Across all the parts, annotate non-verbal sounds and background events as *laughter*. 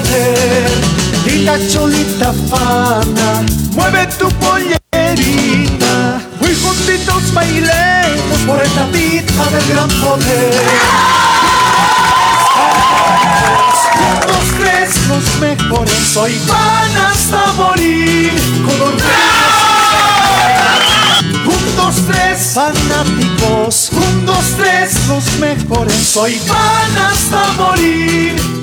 poder. Linda cholita fana, mueve tu pollerita. Muy juntitos bailemos por esta vida de gran poder. Los tres los mejores hoy van hasta morir con dos, tres, fanáticos. Un, dos, tres, los mejores hoy van hasta morir.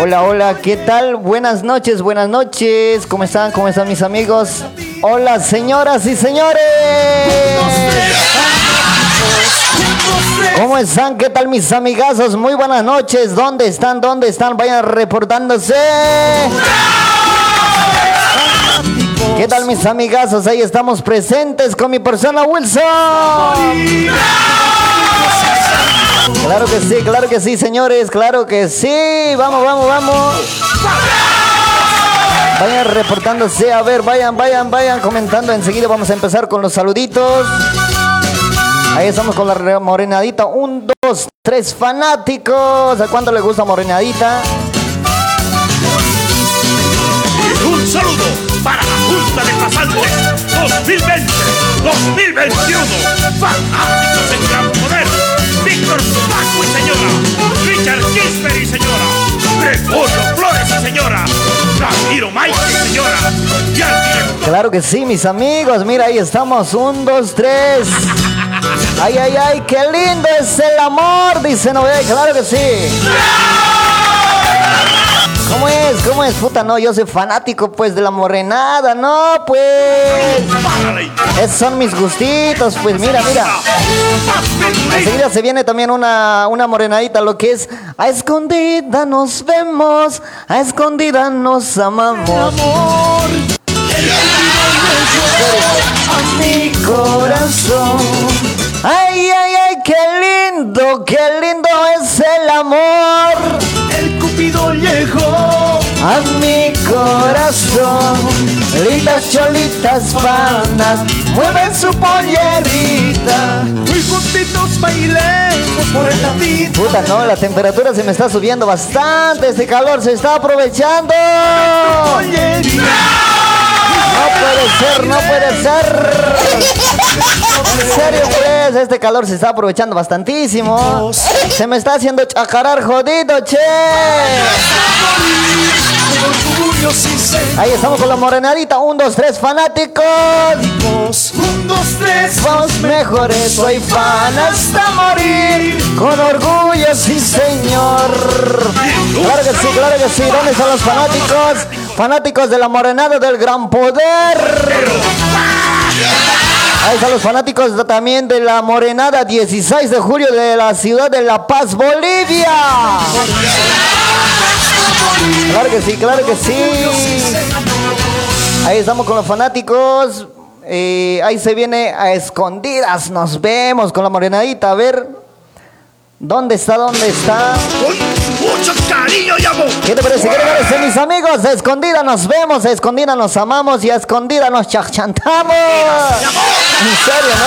Hola, hola, ¿qué tal? Buenas noches, buenas noches. ¿Cómo están? ¿Cómo están mis amigos? Hola, señoras y señores. ¿Cómo están? ¿Qué tal mis amigazos? Muy buenas noches. ¿Dónde están? ¿Dónde están? Vayan reportándose. ¿Qué tal mis amigazos? Ahí estamos presentes con mi persona Wilson. Claro que sí, claro que sí, señores, claro que sí. Vamos, vamos, vamos. Vayan reportándose, a ver, vayan, vayan, vayan comentando. Enseguida vamos a empezar con los saluditos. Ahí estamos con la re- morenadita. Un, dos, tres fanáticos. ¿A cuánto le gusta morenadita? Un saludo para la Junta de Pasantes 2020-2021. Fanáticos en gran Claro que sí, mis amigos. Mira, ahí estamos. Un, dos, tres. Ay, ay, ay, qué lindo es el amor, dice Noé. Claro que sí. ¿Cómo es? ¿Cómo es? Puta, no, yo soy fanático, pues, de la morenada, no, pues. Esos son mis gustitos, pues, mira, mira. Enseguida se viene también una, una morenadita, lo que es a escondida nos vemos, a escondida nos amamos. amor. a mi corazón. Ay, ay, ay, qué lindo, qué lindo es el amor. El llegó A mi corazón, lindas cholitas panas, mueven su pollerita. Muy juntitos bailemos por esta vida. Puta, no, la temperatura se me está subiendo bastante, este calor se está aprovechando. Pollerita. No puede ser, no puede ser. En serio, pues, este calor se está aprovechando bastantísimo. Se me está haciendo chacarar jodido, che. Ahí estamos con la morenadita. Un, dos, tres, fanáticos. Un, dos, tres. Vos mejores, soy fan hasta morir. Con orgullo, sí, señor. Claro que sí, claro que sí. ¿Dónde están los fanáticos? Fanáticos de la morenada del gran poder. Ahí están los fanáticos de- también de la morenada 16 de julio de la ciudad de La Paz, Bolivia. Claro que sí, claro que sí. Ahí estamos con los fanáticos. Eh, ahí se viene a escondidas. Nos vemos con la morenadita. A ver. ¿Dónde está? ¿Dónde está? Mucho cariño y amor. ¿Qué te parece? ¿Qué te parece, mis amigos? A escondida nos vemos, a escondida nos amamos y a escondida nos chachantamos. En serio. ¿no?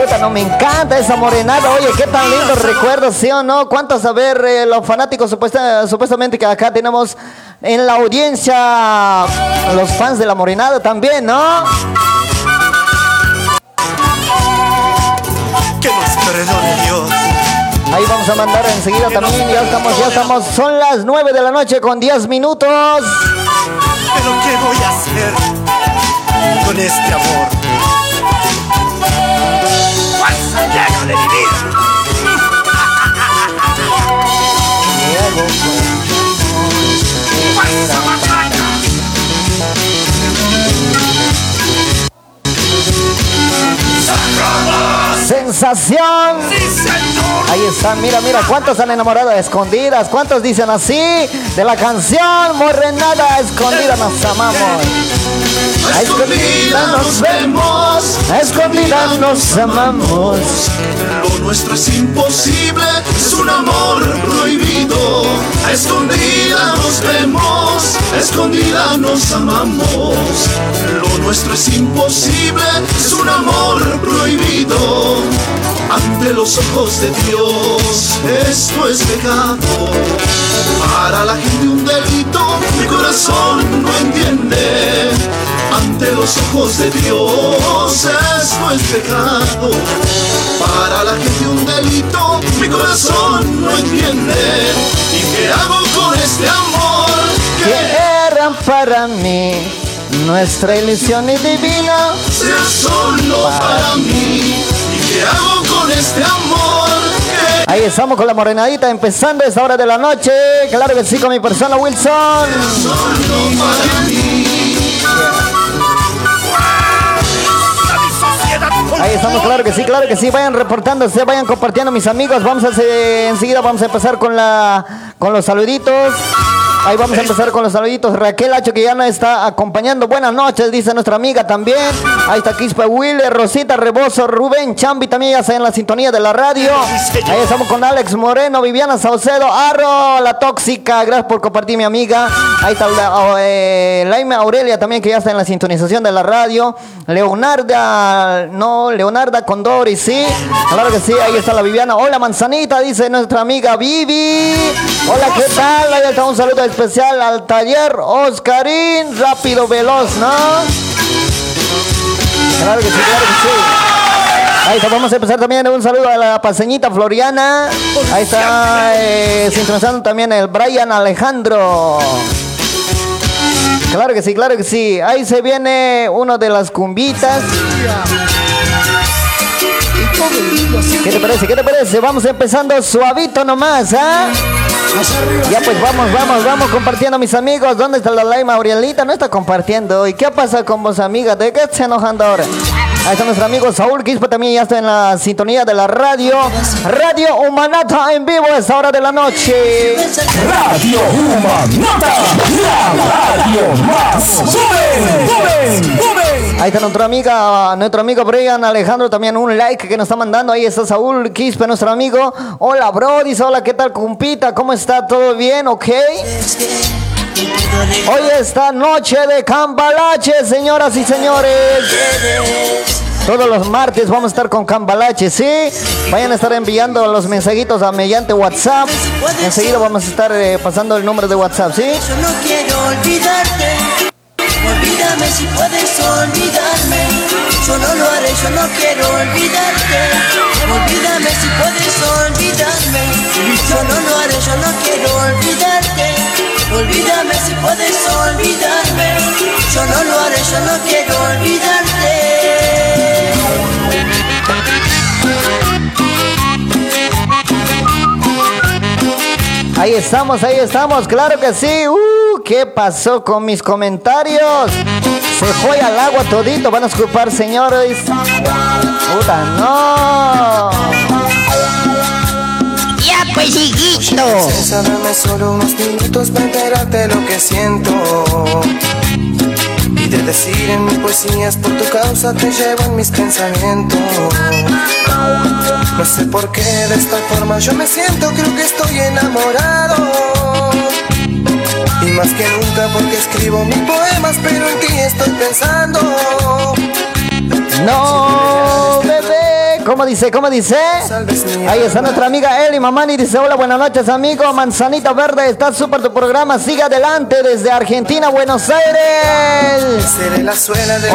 Puta, no me encanta esa morenada. Oye, qué tan lindos recuerdos, ¿sí o no? ¿Cuántos, a ver, eh, los fanáticos supuesta- supuestamente que acá tenemos en la audiencia, los fans de la morenada también, ¿no? Perdone Dios. Ahí vamos a mandar enseguida también. Ya estamos, ya estamos. Son las 9 de la noche con 10 minutos. Pero ¿qué voy a hacer con este amor? Llena de mi vida. Sensación. Ahí están, mira, mira, cuántos han enamorado a escondidas, cuántos dicen así de la canción Morrenada a escondida nos amamos. A escondidas nos vemos, a escondidas nos amamos. Lo nuestro es imposible, es un amor prohibido. A escondida nos vemos, a escondida nos amamos. Lo nuestro es imposible, es un amor prohibido. Ante los ojos de Dios, esto es pecado. Para la gente un delito, mi corazón no entiende. Ante los ojos de Dios, esto es pecado. Para la gente un delito, mi corazón no entiende. ¿Y qué hago con este amor? Que eran para mí nuestra ilusión y divina. sea solo para mí. ¿Y qué hago con este Ahí estamos con la morenadita empezando esta hora de la noche. Claro que sí, con mi persona Wilson. Ahí estamos, claro que sí, claro que sí. Vayan reportándose, vayan compartiendo, mis amigos. Vamos a hacer, enseguida vamos a empezar con la con los saluditos. Ahí vamos a empezar con los saluditos. Raquel Hacho que ya nos está acompañando. Buenas noches, dice nuestra amiga también. Ahí está Quispe Willer, Rosita Rebozo, Rubén Chambi también ya está en la sintonía de la radio. Ahí estamos con Alex Moreno, Viviana Saucedo, Arro, la tóxica. Gracias por compartir, mi amiga. Ahí está la, eh, Laime Aurelia también que ya está en la sintonización de la radio. Leonarda, no, Leonarda Condori, sí. Claro que sí, ahí está la Viviana. Hola, manzanita, dice nuestra amiga Vivi. Hola, ¿qué tal? Ahí está un saludo especial al taller Oscarín, rápido, veloz, ¿no? Claro que sí, claro que sí. Ahí está, vamos a empezar también un saludo a la paseñita Floriana. Ahí está eh, sintonizando también el Brian Alejandro. Claro que sí, claro que sí. Ahí se viene uno de las cumbitas. ¿Qué te parece? ¿Qué te parece? Vamos empezando suavito nomás, ¿ah? Ya pues vamos, vamos, vamos compartiendo mis amigos. ¿Dónde está la Laima Aurelita? No está compartiendo. ¿Y qué pasa con vos, amiga? ¿De qué se enojando ahora? Ahí está nuestro amigo Saúl Quispe también ya está en la sintonía de la radio. Radio Humanata en vivo a esta hora de la noche. Radio Humanata, la radio más joven, joven, joven. Ahí está nuestra amiga, nuestro amigo Brian Alejandro, también un like que nos está mandando. Ahí está Saúl Quispe, nuestro amigo. Hola, bro, dice, hola, ¿qué tal, cumpita? ¿Cómo está? ¿Todo bien? ¿Ok? Hoy esta noche de Cambalache, señoras y señores. Todos los martes vamos a estar con Cambalache, ¿sí? Vayan a estar enviando los mensajitos a mediante WhatsApp. Enseguida vamos a estar eh, pasando el número de WhatsApp, ¿sí? Yo no quiero olvidarte. Olvídame si puedes olvidarme. Yo no lo haré, yo no quiero olvidarte. Olvídame si puedes olvidarme. Yo no lo haré, yo no quiero olvidarte. Olvídame si puedes olvidarme. Yo no lo haré, yo no quiero olvidarte. Ahí estamos, ahí estamos, claro que sí. Uh, ¿Qué pasó con mis comentarios? Se fue al agua todito, van a escupar, señores. Puta, no. Ya pues, hijito. Princesa, dame solo unos minutos para enterarte lo que siento. Y de decir en mis poesías por tu causa te llevo en mis pensamientos. No sé por qué de esta forma yo me siento, creo que estoy enamorado. Y más que nunca porque escribo mis poemas, pero en ti estoy pensando. No. ¿Cómo dice? ¿Cómo dice? Ahí está nuestra amiga Eli Mamani. Dice: Hola, buenas noches, amigo. Manzanita Verde, está súper tu programa. Sigue adelante desde Argentina, Buenos Aires.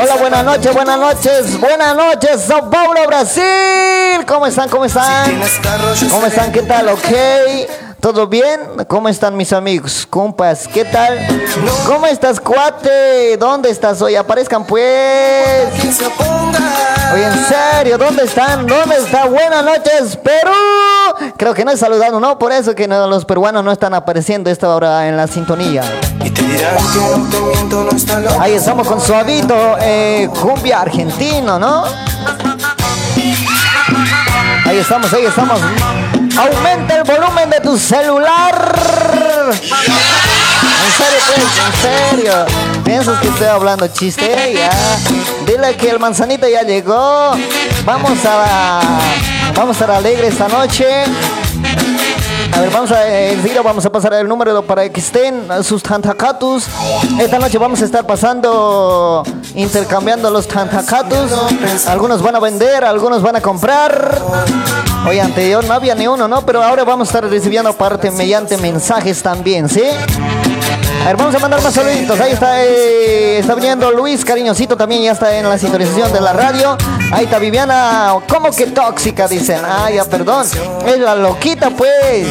Hola, buenas noches, buenas noches, buenas noches, Sao Paulo, Brasil. ¿Cómo están? ¿Cómo están? ¿Cómo están? ¿Qué tal? ¿Ok? ¿Todo bien? ¿Cómo están mis amigos? Compas, ¿qué tal? ¿Cómo estás, cuate? ¿Dónde estás hoy? Aparezcan pues. ¿Dónde están? ¿Dónde está? Buenas noches, Perú. Creo que no he saludado, ¿no? Por eso que no- los peruanos no están apareciendo esta hora en la sintonía. Y te dirán que no te miento, no está loco. Ahí estamos con Suavito, eh, cumbia argentino, ¿no? Ahí estamos, ahí estamos. Aumenta el volumen de tu celular. En serio, pues, en serio. ¿Piensas que estoy hablando chiste? Ya. Dile que el manzanito ya llegó. Vamos a vamos a estar alegre esta noche. A ver, vamos a, enseguida vamos a pasar el número para que estén sus tantacatus. Esta noche vamos a estar pasando, intercambiando los tantacatus. Algunos van a vender, algunos van a comprar. Oye, anterior no había ni uno, ¿no? Pero ahora vamos a estar recibiendo parte mediante mensajes también, ¿sí? A a mandar más saluditos. Ahí está, eh, está viniendo Luis Cariñosito también, ya está en la sintonización de la radio. Ahí está Viviana, ¿cómo que tóxica? Dicen. Ah, ya, perdón. Es la loquita, pues.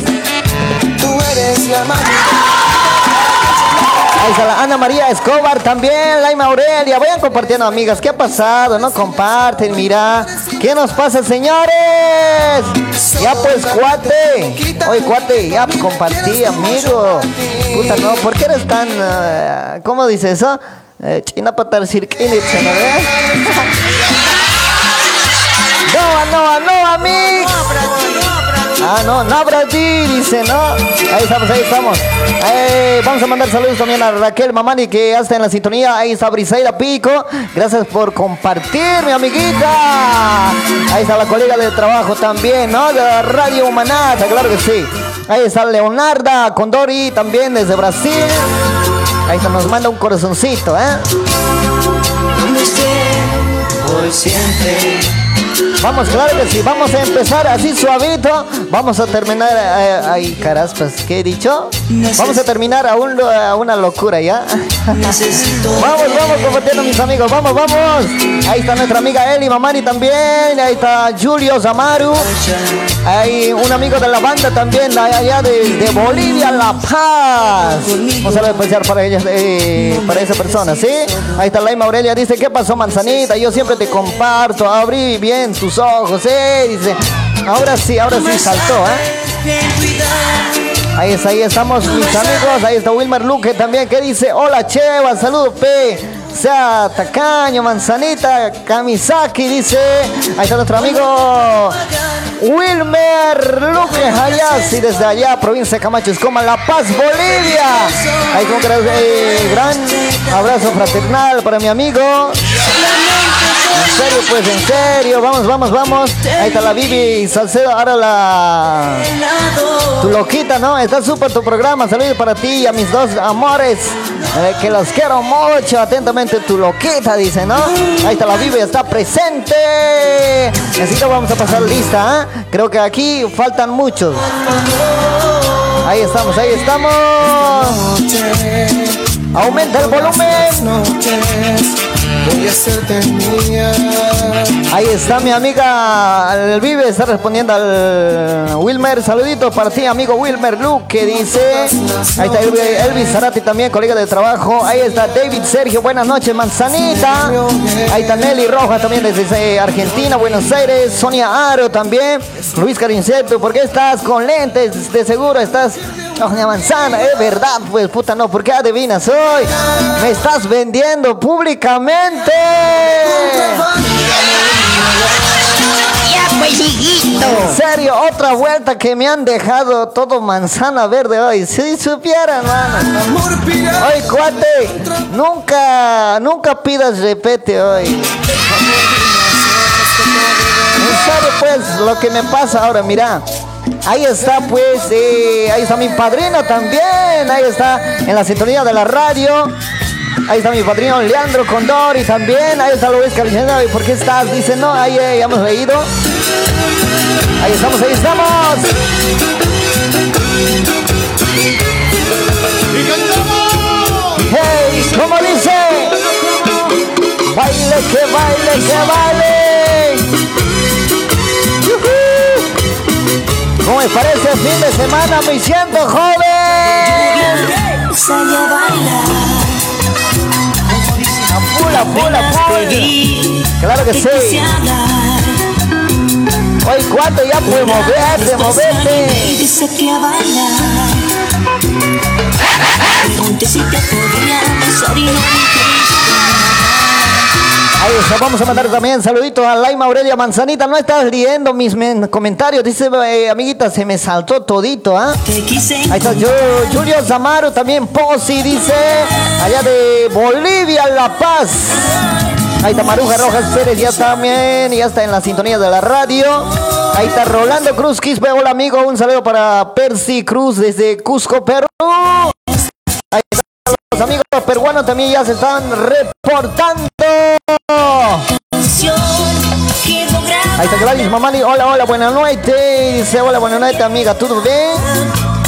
Tú eres la. Ahí está la Ana María Escobar también, Laima Aurelia. Vayan compartiendo, amigas. ¿Qué ha pasado? No comparten, mira. ¿Qué nos pasa, señores? Ya pues, cuate. Oye, cuate, ya compartí, amigo. Puta, ¿por qué eres tan. ah, ¿Cómo dice eso? Eh, China patar cirquinitse, ¿no? No, no, no, amigo. Ah, no, no allí, dice, ¿no? Ahí estamos, ahí estamos. Eh, vamos a mandar saludos también a Raquel Mamani, que ya está en la sintonía. Ahí está Briseida Pico. Gracias por compartir, mi amiguita. Ahí está la colega de trabajo también, ¿no? De la Radio Humanata, claro que sí. Ahí está Leonarda Condori, también desde Brasil. Ahí está, nos manda un corazoncito, ¿eh? Por siempre. Vamos, claro que sí. Vamos a empezar así suavito. Vamos a terminar. eh, ay, caraspas, ¿qué he dicho? Vamos a terminar a, un, a una locura, ¿ya? *laughs* Vamos, vamos, compartiendo mis amigos. Vamos, vamos. Ahí está nuestra amiga Eli Mamani también. Ahí está Julio Zamaru. Hay un amigo de la banda también, de allá de, de Bolivia, La Paz. Un saludo especial para ellas, eh, para esa persona, ¿sí? Ahí está Laima Aurelia, dice, ¿qué pasó, manzanita? Yo siempre te comparto, abrí bien tus ojos, ¿eh? Dice, ahora sí, ahora sí saltó, ¿eh? Ahí está, ahí estamos mis amigos. Ahí está Wilmer Luque también que dice, hola Cheva, saludos P. Sea tacaño, manzanita, Kamisaki, dice. Ahí está nuestro amigo Wilmer Luque Hayasi desde allá, provincia de Camacho, Escoma, La Paz, Bolivia. Ahí con gran, eh, gran abrazo fraternal para mi amigo. En serio, pues, en serio. Vamos, vamos, vamos. Ahí está la Bibi Salcedo. Ahora la. Tu loquita, ¿no? Está súper tu programa. Saludos para ti y a mis dos amores. eh, que los quiero mucho. Atentamente, tu loquita, dice, ¿no? Ahí está la Bibi, está presente. Así vamos a pasar lista, ¿eh? Creo que aquí faltan muchos. Ahí estamos, ahí estamos. Aumenta el volumen. Ahí está mi amiga el Vive, está respondiendo al Wilmer. Saludito para ti, amigo Wilmer Luke, que dice. Ahí está Elvis, Zarate también, colega de trabajo. Ahí está David Sergio, buenas noches, Manzanita. Ahí está Nelly Rojas también desde Argentina, Buenos Aires. Sonia Aro también. Luis Carinceto, ¿por qué estás con lentes? De seguro estás. Doña Manzana, es verdad, pues puta, no, ¿por qué adivinas hoy? Me estás vendiendo públicamente. Ya, pues, hijito. En serio, otra vuelta que me han dejado todo manzana verde hoy. Si supieran, mano. Oye, cuate, nunca, nunca pidas repete hoy. En serio, pues, lo que me pasa ahora, mira. Ahí está, pues, eh, ahí está mi padrino también. Ahí está, en la sintonía de la radio. Ahí está mi padrino Leandro Condori también. Ahí está Luis. ¿Y por qué estás? Dice, no, ahí eh, ya hemos leído. Ahí estamos, ahí estamos. ¡Y cantamos! Hey, ¿cómo dice? Baile, que baile, que baile. ¿Cómo me parece el fin de semana? Me siento joven. Sale a bailar. Pula, pula, pula. Claro que sí. Hoy cuánto ya puedes moverte, moverte. Dice que a bailar. Pregunté si te podía besar y no me Ahí está, vamos a mandar también saluditos a Laima Aurelia Manzanita. No estás leyendo mis men- comentarios. Dice, eh, amiguita, se me saltó todito, ¿ah? Ahí está yo, Julio Zamaro, también Posi, dice, allá de Bolivia, La Paz. Ahí está Maruja Rojas Pérez, ya también, ya está en la sintonía de la radio. Ahí está Rolando Cruz Quispe, hola amigo, un saludo para Percy Cruz desde Cusco, Perú. Ahí están los amigos peruanos también ya se están reportando. Ahí está Gladys Mamani, hola, hola, buenas noches. Dice, hola, buenas noches, amiga, ¿todo bien?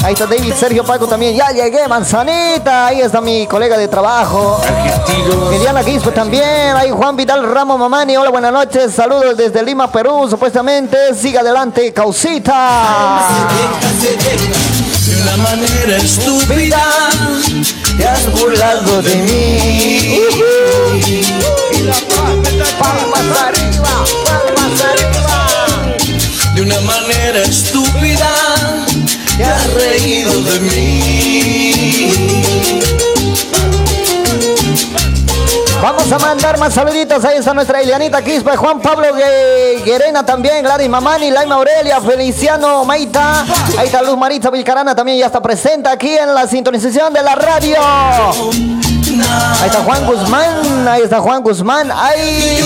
Ahí está David Sergio Paco también, ya llegué, manzanita. Ahí está mi colega de trabajo. Eliana Quispe también. Ahí Juan Vidal Ramos Mamani, hola, buenas noches. Saludos desde Lima, Perú, supuestamente. Siga adelante, causita. De una manera estúpida. Te has burlado de mí. De una manera estúpida. Reído de mí. Vamos a mandar más saluditos. Ahí está nuestra Elianita Quispe, Juan Pablo Gue- Guerena también, Gladys Mamani, Laima Aurelia, Feliciano Maita. Ahí está Luz Marita Vilcarana también ya está presente aquí en la sintonización de la radio. Ahí está Juan Guzmán, ahí está Juan Guzmán. Ahí.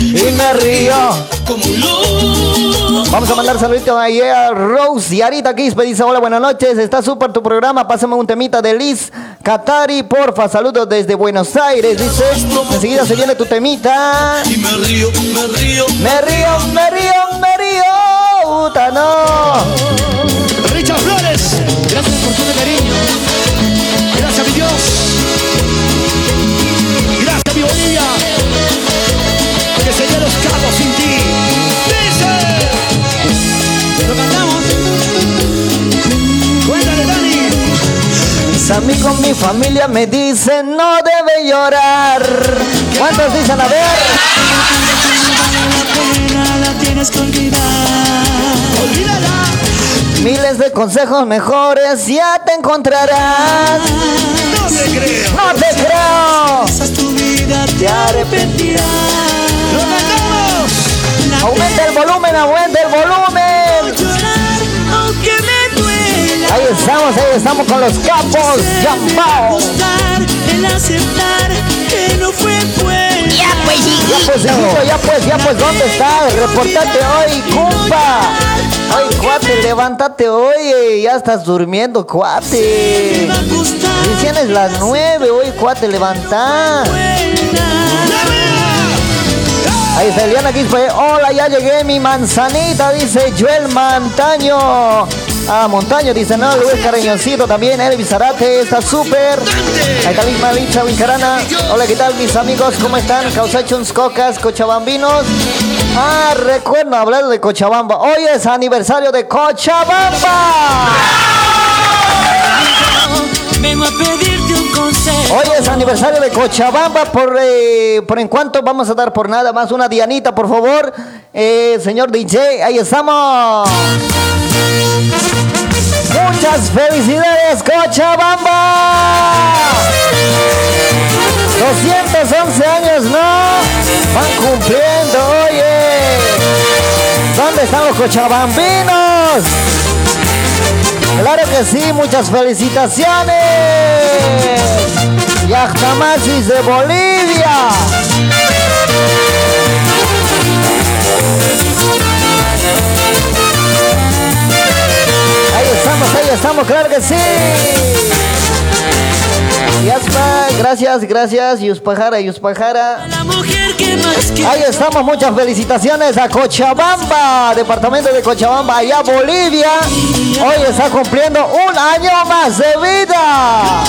Y me río. Vamos a mandar saluditos a Rose y Arita Quispe. Dice, hola, buenas noches. Está súper tu programa. Pásame un temita de Liz Katari, porfa. Saludos desde Buenos Aires. Dice, enseguida se viene tu temita. Y me río, me río. Me río, me río, me río. Puta, no. Richard Flores, gracias por tu cariño. Gracias, mi Dios. Gracias, mi Bolivia. Que se los cabos sin ti. Dice. Lo cantamos. Cuéntale, Dani. Mis amigos, mi familia me dicen, no debe llorar. ¿Cuántos dicen? A ver. Nada tienes que olvidar. Olvídala. Miles de consejos mejores ya te encontrarás. No te creo. No te creo. Pasas tu vida, te arrepentirás. Lo cantamos. Aumenta el volumen, aumenta el volumen. llorar, aunque me duela. Ahí estamos, ahí estamos con los capos. Jambao. Gustar, el aceptar que no fue bueno. Ya, pues, Ya pues, ya pues, ya pues, ¿dónde estás? Reportate hoy, cumpa. Ay, cuate, levántate hoy, eh, ya estás durmiendo, cuate. Recién es las nueve, hoy, cuate, levanta. Ahí está Eliana Quispe. Hola, ya llegué, mi manzanita, dice Joel Mantaño. Ah, Montaño dice, no, Luis Cariñosito también, Elvis Arate, está súper. Ahí está misma Licha Wincarana. Hola, ¿qué tal mis amigos? ¿Cómo están? Causachuns, Cocas, Cochabambinos. Ah, recuerdo hablar de Cochabamba. Hoy es aniversario de Cochabamba. Vengo a pedirte un consejo. Hoy es aniversario de Cochabamba. Por, eh, por en cuanto vamos a dar por nada más una Dianita, por favor. Eh, señor DJ, ahí estamos. Muchas felicidades, Cochabamba. 211 años, ¿no? Van cumpliendo, oye. ¿Dónde están los cochabambinos? Claro que sí, muchas felicitaciones. Yachtamasis de Bolivia. Estamos, ahí estamos, claro que sí. Yaspa, gracias, gracias. Yuspajara, Yuspajara. Ahí estamos, muchas felicitaciones a Cochabamba, departamento de Cochabamba, allá Bolivia. Hoy está cumpliendo un año más de vida.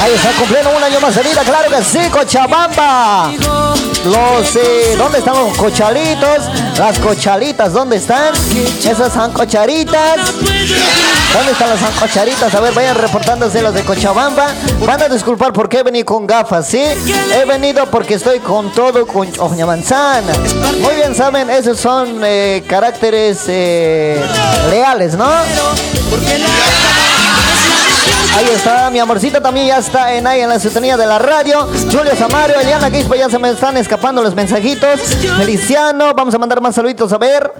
Ahí está cumpliendo un año más de vida, claro que sí, Cochabamba. Los, eh, ¿dónde están los cochalitos? Las cochalitas, ¿dónde están? Esas son cocharitas. ¿Dónde están las cocharitas? A ver, vayan reportándose los de Cochabamba. Van a disculpar porque he venido con gafas, ¿sí? He venido porque estoy con todo con oña manzana. Muy bien, saben, esos son eh, caracteres eh, leales, ¿no? Ahí está, mi amorcita también ya está en ahí en la sintonía de la radio. Julio Samario, Eliana Quispo, ya se me están escapando los mensajitos. Feliciano, vamos a mandar más saluditos a ver.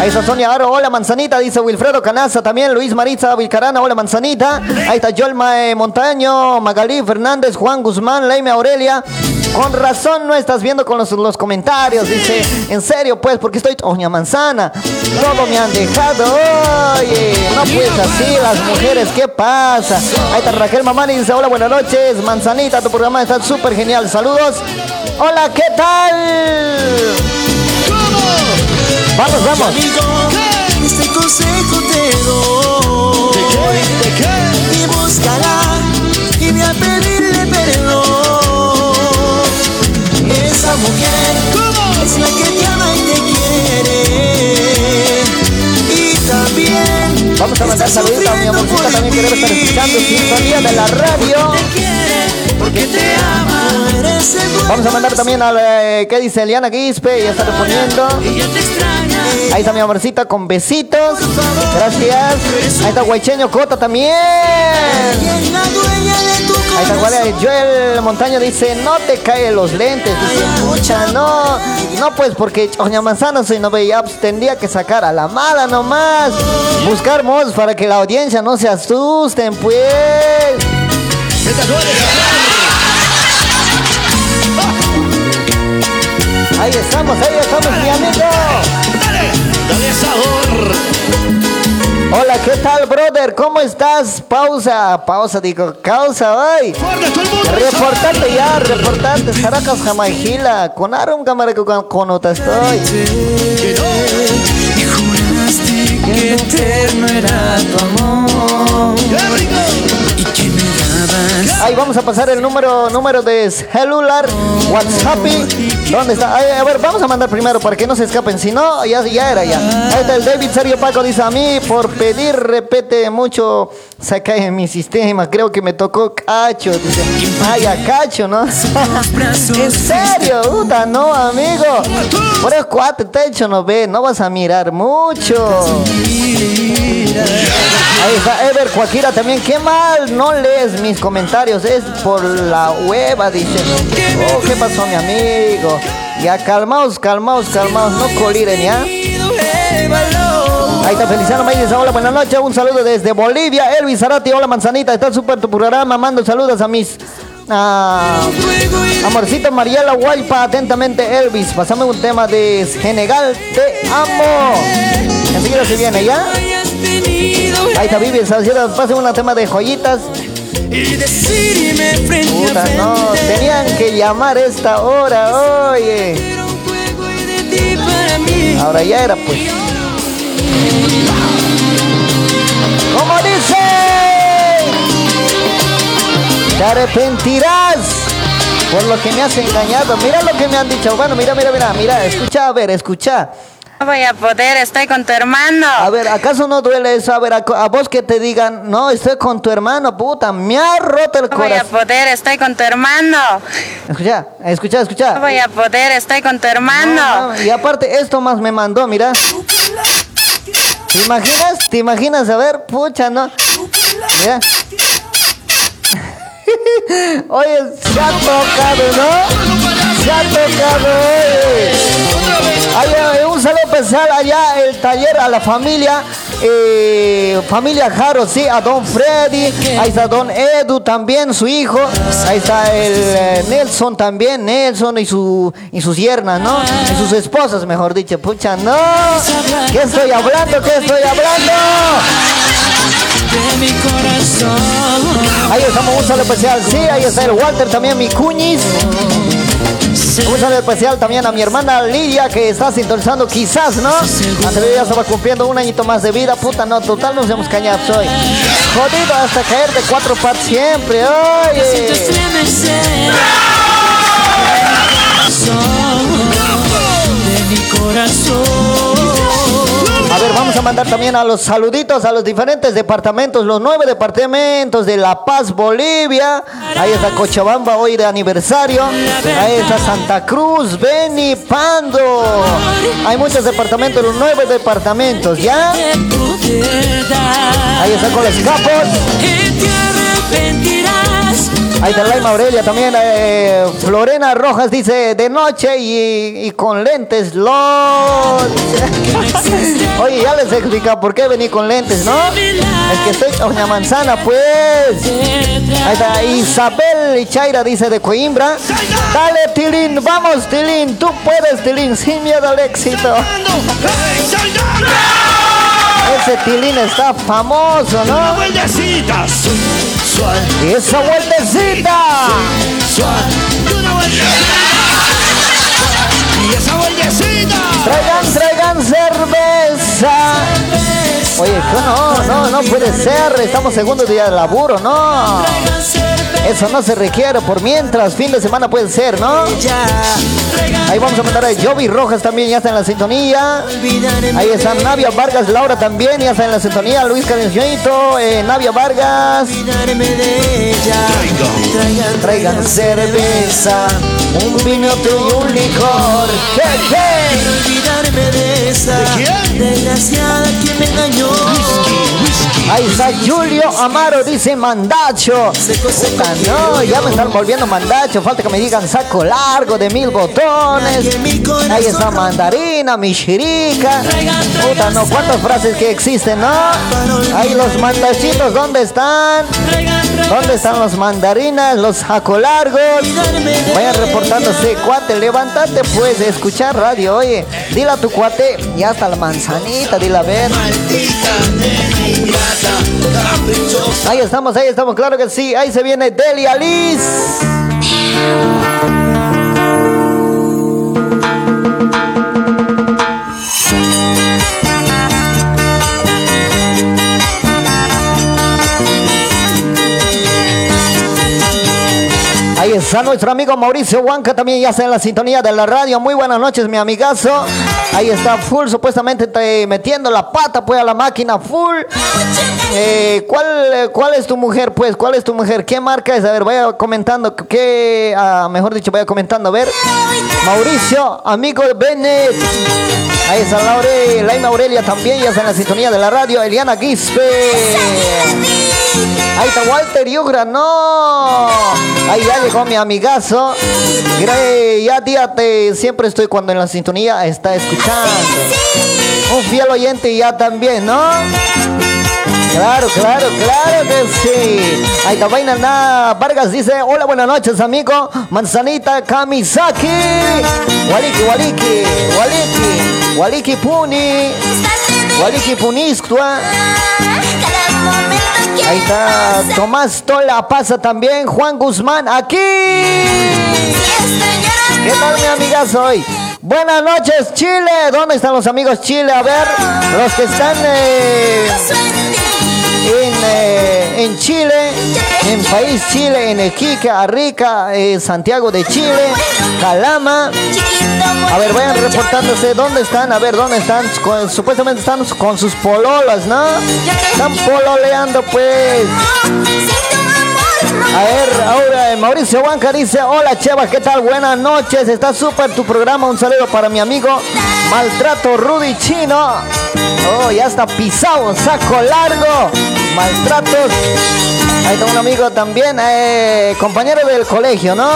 Ahí está Sonia Aro, hola manzanita, dice Wilfredo Canaza también, Luis Maritza Vilcarana, hola manzanita. Ahí está Yolma eh, Montaño, Magalí Fernández, Juan Guzmán, Leime Aurelia. Con razón no estás viendo con los, los comentarios, dice. En serio, pues, porque estoy oña manzana. Todo me han dejado. Oye, no pues así, las mujeres, ¿qué pasa? Ahí está Raquel Mamani, dice, hola, buenas noches. Manzanita, tu programa está súper genial. Saludos. Hola, ¿qué tal? Vamos, vamos. amigo. Este consejo te doy. Y buscará y ve a pedirle perdón. Esa mujer es la que te ama y te quiere. Y también Vamos a mandar está saluditos a mi amorcita también que debe estar escuchando sintonía de la radio. Te quiere porque te ama. Vamos a mandar también a eh, ¿qué dice Eliana Quispe? Ya está respondiendo. Ahí está mi amorcita con besitos. Gracias. Ahí está Guaycheño Cota también. Ahí está. Guardia Joel Montaño dice, no te caen los lentes. Dice, no. No, pues porque Oña Manzana soy no veía, pues tendría que sacar a la mala nomás. Buscar mods para que la audiencia no se asusten, pues. Ahí estamos, ahí estamos, mi amigo. Dale sabor. Hola, ¿qué tal, brother? ¿Cómo estás? Pausa, pausa, digo, causa hoy. Reportate ya, reportate. Saracas Jamaijila. Con Arum cámara con conota estoy. Y juraste que eterno era tu amor ¡Qué rico! Ahí vamos a pasar el número número de celular, WhatsApp. ¿Dónde está? Ay, a ver, vamos a mandar primero para que no se escapen. Si no, ya, ya era ya. Ahí está el David Sergio Paco. Dice a mí, por pedir, repete mucho, se cae en mi sistema. Creo que me tocó cacho. Dice, ay, cacho, ¿no? *laughs* ¿En serio? Puta, no, amigo. Por el cuate techo no ve, no vas a mirar mucho. Ahí está Ever Cuaquira también. Qué mal, no lees mis comentarios. Es por la hueva, dice. Oh, ¿qué pasó, mi amigo? Ya, calmaos, calmaos, calmaos. No coliren, ¿ya? Ahí está Feliciano May dice, hola, buenas noches. Un saludo desde Bolivia. Elvis Zarati, hola, manzanita. Está súper tu programa. Mando saludos a mis... ah, Amorcito Mariela Guaypa, atentamente Elvis. Pasame un tema de Senegal, te amo. Enseguida se viene, ¿ya? Ahí está Vivi, Salcedo, pase un tema de joyitas. y no, tenían que llamar esta hora, oye. Ahora ya era, pues. Como dice, te arrepentirás por lo que me has engañado. Mira lo que me han dicho. Bueno, mira, mira, mira, mira, escucha, a ver, escucha. No voy a poder, estoy con tu hermano. A ver, ¿acaso no duele eso? A ver, a, a vos que te digan, no, estoy con tu hermano, puta, me ha roto el No voy a corazón. poder, estoy con tu hermano. Escucha, escucha, escucha. No voy a poder, estoy con tu hermano. No, y aparte, esto más me mandó, mira. ¿Te imaginas? ¿Te imaginas? A ver, pucha, ¿no? Mira. Oye, se ha tocado, ¿no? Se ha tocado, oye. Ay, ay, un saludo especial allá, el taller a la familia, eh, familia Jaro, sí, a don Freddy, ahí está don Edu también, su hijo, ahí está el eh, Nelson también, Nelson y su y sus yernas, ¿no? Y sus esposas, mejor dicho, pucha, no. ¿Qué estoy hablando? ¿Qué estoy hablando? De mi corazón. Ahí estamos, un saludo especial, sí, ahí está el Walter también, mi cuñis. Un saludo especial también a mi hermana Lidia que está sintonizando quizás, ¿no? Hace ya estaba cumpliendo un añito más de vida, puta, no, total nos hemos cañado hoy. Jodido hasta caer de cuatro patas siempre, oye. estremecer de mi corazón. Vamos a mandar también a los saluditos a los diferentes departamentos, los nueve departamentos de La Paz, Bolivia. Ahí está Cochabamba hoy de aniversario. Ahí está Santa Cruz, Beni, Pando. Hay muchos departamentos, los nueve departamentos, ¿ya? Ahí está con los capos. Ahí está Laima Aurelia también. eh, Florena Rojas dice de noche y, y con lentes. LOL. *laughs* Oye, ya les explica por qué vení con lentes, ¿no? Es que estoy Doña Manzana, pues. Ahí está Isabel y Chaira dice de Coimbra. Dale, Tilín, vamos, Tilín. Tú puedes, Tilín, sin miedo al éxito. Ese Tilín está famoso, Una ¿no? Suave, Y esa vueltecita. suave. Y una vueltecita. Y esa vueltecita. Oye, no, no, no puede ser. Estamos segundo día de laburo, no. Eso no se requiere. Por mientras, fin de semana puede ser, ¿no? Ahí vamos a mandar a Jovi Rojas también, ya está en la sintonía. Ahí está Navia Vargas, Laura también, ya está en la sintonía. Luis Cadenciito, eh, Navia Vargas. Olvidarme de ella. Traigan, Traigan cerveza, un vino y un licor. ¿Qué, qué? olvidarme de esa desgraciada que me engañó. Ahí está Julio Amaro, dice mandacho. Puta, no, ya me están volviendo mandacho. Falta que me digan saco largo de mil botones. Ahí está mandarina, michirica. Puta, no, cuántas frases que existen, ¿no? Ahí los mandachitos, ¿dónde están? ¿Dónde están los mandarinas, los saco largos? Vayan reportándose, cuate, levántate pues escuchar radio, oye. Dile a tu cuate, ya está la manzanita, dile a ver. Ahí estamos, ahí estamos, claro que sí. Ahí se viene Delia Liz. Está nuestro amigo Mauricio Huanca, también ya está en la sintonía de la radio. Muy buenas noches, mi amigazo. Ahí está full, supuestamente te- metiendo la pata pues a la máquina full. Eh, ¿cuál, ¿Cuál es tu mujer, pues? ¿Cuál es tu mujer? ¿Qué marca es? A ver, vaya comentando. ¿Qué, ah, mejor dicho, vaya comentando. A ver. Mauricio, amigo de Bennett. Ahí está Laure, Laima Aurelia también, ya está en la sintonía de la radio. Eliana Guispe. Ahí está Walter Yugra, no. Ahí ya llegó mi amigazo. Gra- Ya día te siempre estoy cuando en la sintonía está escuchando. Un fiel oyente ya también, ¿no? Claro, claro, claro que sí. Ahí está Vaina Na Vargas dice, hola, buenas noches, amigo. Manzanita Kamisaki. Waliki, Waliki, Waliki, Waliki Puni, Waliki Punistua. Ahí está Tomás Tola pasa también, Juan Guzmán aquí. ¿Qué tal mi amigas hoy? Buenas noches Chile, ¿dónde están los amigos Chile? A ver, los que están... eh, en, eh, en Chile, en país Chile, en Iquique, Arica, eh, Santiago de Chile, Calama. A ver, vayan reportándose dónde están, a ver dónde están. Supuestamente están con sus pololas, ¿no? Están pololeando, pues. A ver, ahora eh, Mauricio Huanca dice, hola Cheva, ¿qué tal? Buenas noches, está súper tu programa, un saludo para mi amigo Maltrato Rudy Chino. Oh, ya está pisado, saco largo, maltratos. Ahí está un amigo también, eh, compañero del colegio, ¿no?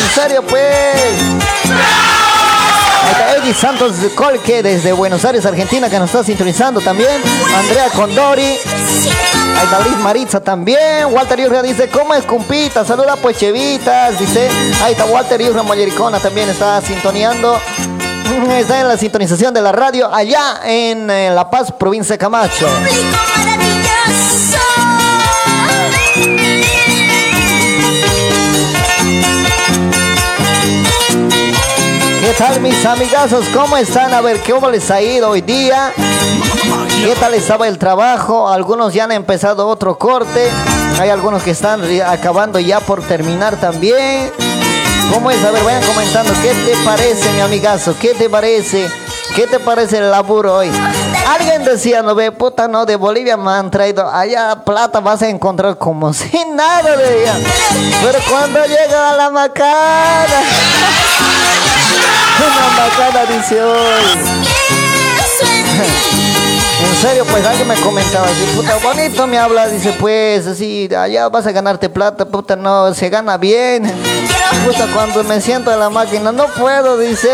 En serio, pues. Ahí está Eddie Santos Colque desde Buenos Aires, Argentina, que nos está sintonizando también. Andrea Condori. Ahí está Liz Maritza también. Walter Yurra dice, ¿cómo es cumpita? Saluda pues chevitas. Dice, ahí está Walter Yurra Mollericona también está sintoneando. *laughs* Está en la sintonización de la radio allá en eh, La Paz, provincia de Camacho. ¿Qué tal mis amigazos? ¿Cómo están? A ver, ¿cómo les ha ido hoy día? ¿Qué tal estaba el trabajo? Algunos ya han empezado otro corte. Hay algunos que están acabando ya por terminar también. ¿Cómo es? A ver, vayan comentando. ¿Qué te parece, mi amigazo? ¿Qué te parece? ¿Qué te parece el laburo hoy? Alguien decía, no ve, puta, no, de Bolivia me han traído. Allá plata vas a encontrar como *laughs* si nada de ella. Pero cuando llega a la macana, *laughs* una macana dice hoy. *laughs* En serio, pues alguien me comentaba así, puta, bonito me habla, dice, pues, así, allá vas a ganarte plata, puta, no, se gana bien. Puta, cuando me siento en la máquina, no puedo, dice.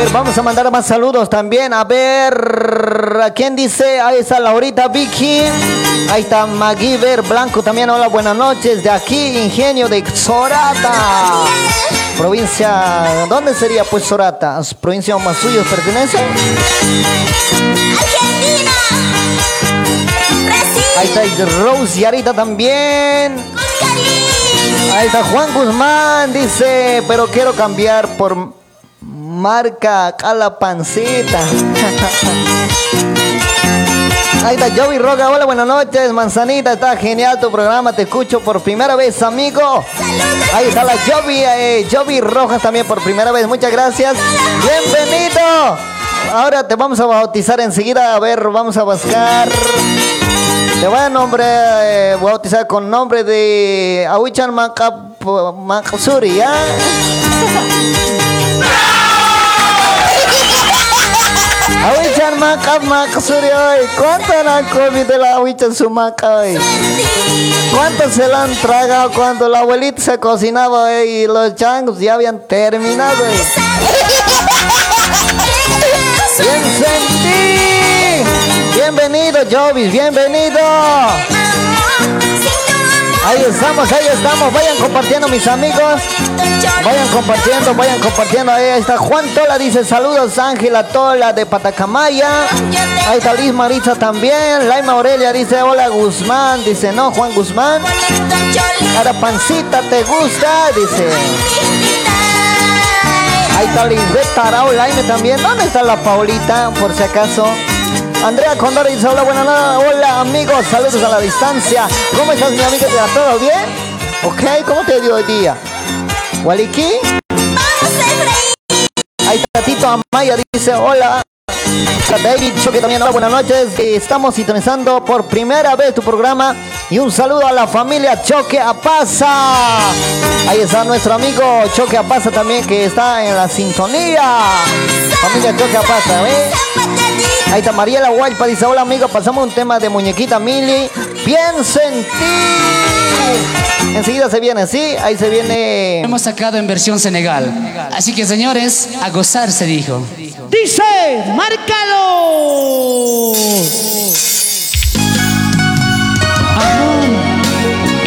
Ver, vamos a mandar más saludos también. A ver, ¿a quién dice? Ahí está Laurita Vicky. Ahí está Maguiber Blanco también. Hola, buenas noches. De aquí, Ingenio de Sorata. Provincia, ¿dónde sería pues Sorata? ¿Provincia Masuyo pertenece? Ahí está Rose Yarita también. Ahí está Juan Guzmán, dice, pero quiero cambiar por marca Cala Pancita. Ahí está Joey Roca, hola, buenas noches, Manzanita, está genial tu programa, te escucho por primera vez, amigo. Ahí está la Jovi, eh, Jovi Rojas también por primera vez, muchas gracias. Bienvenido. Ahora te vamos a bautizar enseguida, a ver, vamos a buscar. Te voy a nombre, eh, bautizar con nombre de Awichan Makap Maksuri, ¿ya? Awichan Makap Maksuri hoy. ¿Cuánto han comido la Awichan Sumaka hoy? ¿Cuántos se la han tragado cuando la abuelita se cocinaba eh, y los changos ya habían terminado? eh? ¡Bien sentí! Bienvenido, Jovis, bienvenido. Ahí estamos, ahí estamos. Vayan compartiendo, mis amigos. Vayan compartiendo, vayan compartiendo. Ahí está Juan Tola, dice saludos, Ángela Tola de Patacamaya. Ahí está Liz Maritza también. Laima Aurelia dice hola Guzmán. Dice no, Juan Guzmán. Cara pancita, ¿te gusta? Dice. Ahí está Lisbeth Tarao Laime también. ¿Dónde está la Paulita? Por si acaso. Andrea Condor dice hola, buenas noches. Hola amigos, saludos a la distancia. ¿Cómo estás mi amiga? ¿Todo bien? ¿Ok? ¿Cómo te dio hoy día? ¿Waliki? Ahí está Tito Amaya dice hola. David Choque también, hola, buenas noches. Eh, Estamos sintonizando por primera vez tu programa y un saludo a la familia Choque Apaza. Ahí está nuestro amigo Choque Apaza también que está en la sintonía. Familia Choque Apaza, ¿eh? Ahí está Mariela Guaypa, dice, hola amigo, pasamos un tema de muñequita Mili. Piensa en ti. Enseguida se viene, ¿sí? Ahí se viene... Hemos sacado en versión Senegal. Así que señores, a gozar se dijo. Dice, márcalo.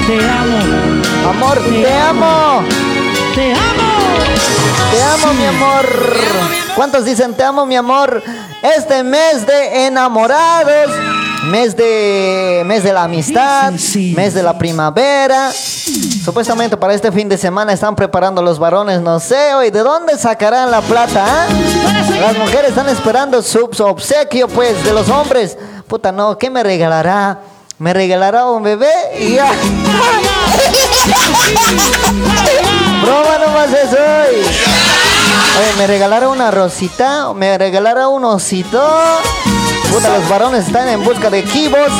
Te amo. Amor, te amo. Te amo. Te amo, mi amor. ¿Cuántos dicen te amo, mi amor? Este mes de enamorados mes de mes de la amistad, mes de la primavera. Supuestamente para este fin de semana están preparando los varones, no sé, hoy de dónde sacarán la plata, ah? Las mujeres están esperando su obsequio, pues, de los hombres. Puta, no, ¿qué me regalará? ¿Me regalará un bebé? Y ya. Broma nomás es hoy. Oye, me regalará una rosita, me regalará un osito. Puta, los varones están en busca de kibos.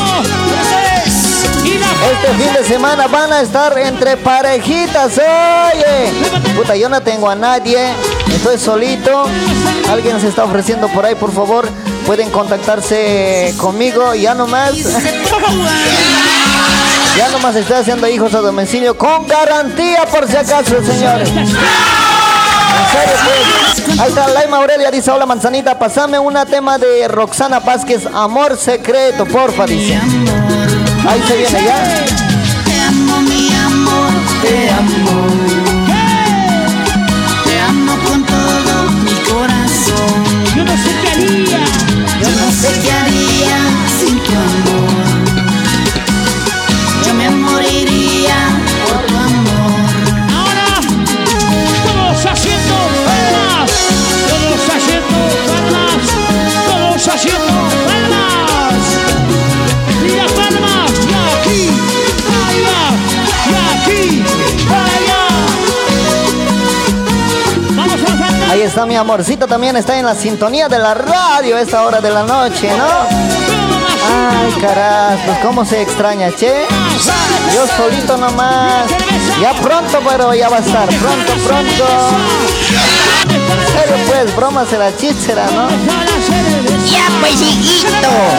Este fin de semana van a estar entre parejitas, oye. Puta, yo no tengo a nadie, estoy solito. Alguien se está ofreciendo por ahí, por favor. Pueden contactarse conmigo, ya nomás. Ya nomás estoy haciendo hijos a domicilio con garantía por si acaso, señores. *laughs* Pues. Ahí está Laima Aurelia, dice, hola manzanita, pasame una tema de Roxana Vázquez, Amor Secreto, porfa, dice. Ahí se viene ya. Te amo, mi amor, te amo. Te amo con todo mi corazón. Yo no sé qué haría. Yo no sé qué haría mi amorcito, también está en la sintonía de la radio a esta hora de la noche, ¿no? Ay, caras, pues cómo se extraña, che. Yo solito nomás. Ya pronto, pero ya va a estar. Pronto, pronto. Serio, pues, broma será chistera, ¿no? Ya pues, hijito.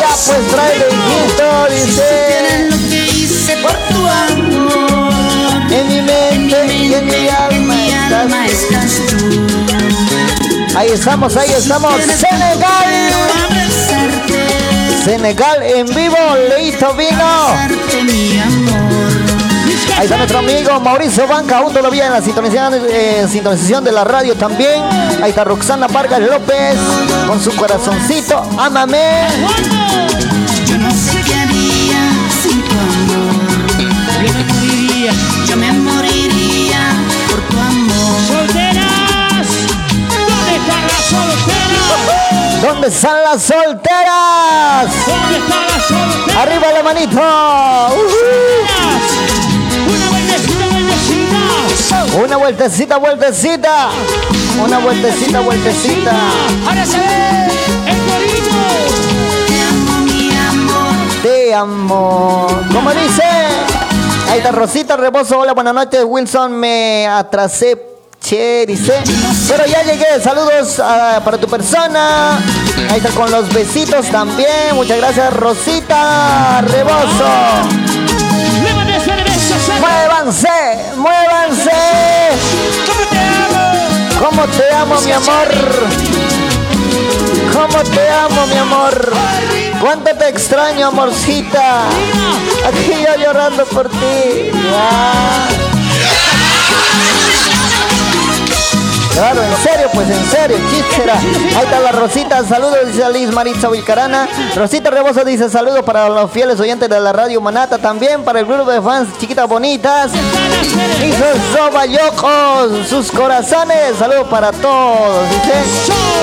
Ya pues, trae hijito, dice. por tu amor. En mi mente y en mi alma estás tú. Ahí estamos, ahí estamos. Senegal. Senegal en vivo, Leito Vino. Ahí está nuestro amigo Mauricio Banca, aún todavía en la sintonización, eh, sintonización de la radio también. Ahí está Roxana Vargas López con su corazoncito. Ámame. ¿Dónde están las solteras? ¿Dónde están las solteras? Arriba la manito. Una vueltecita, vueltecita. Una vueltecita, vueltecita. Una vueltecita, vueltecita. Ahora se ve el corito. Te amo, mi amor. Te amo. ¿Cómo dice? Ahí está Rosita Rebozo. Hola, buenas noches. Wilson, me atrasé. Che, dice. Pero ya llegué. Saludos ah, para tu persona. Ahí está con los besitos también. Muchas gracias, Rosita Rebozo. Muévanse, muévanse. ¿Cómo te amo? ¿Cómo te amo, mi amor? ¿Cómo te amo, mi amor? ¿Cuánto te extraño, amorcita? Aquí yo llorando por ti. Ya. Claro, en serio, pues en serio, chichera. Ahí está la Rosita, saludos, dice Liz Maritza Vilcarana. Rosita Rebosa dice saludos para los fieles oyentes de la radio Manata, también para el grupo de fans chiquitas bonitas. Y sus sobayocos, sus corazones, saludos para todos, dice.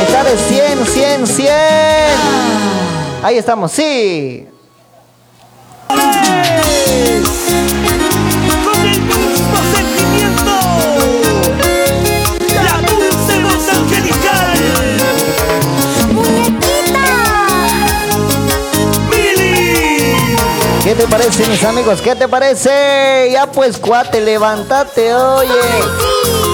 Está de 100, 100, 100. Ahí estamos, sí. ¿Qué te parece, mis amigos? ¿Qué te parece? Ya pues, cuate, levántate, oye.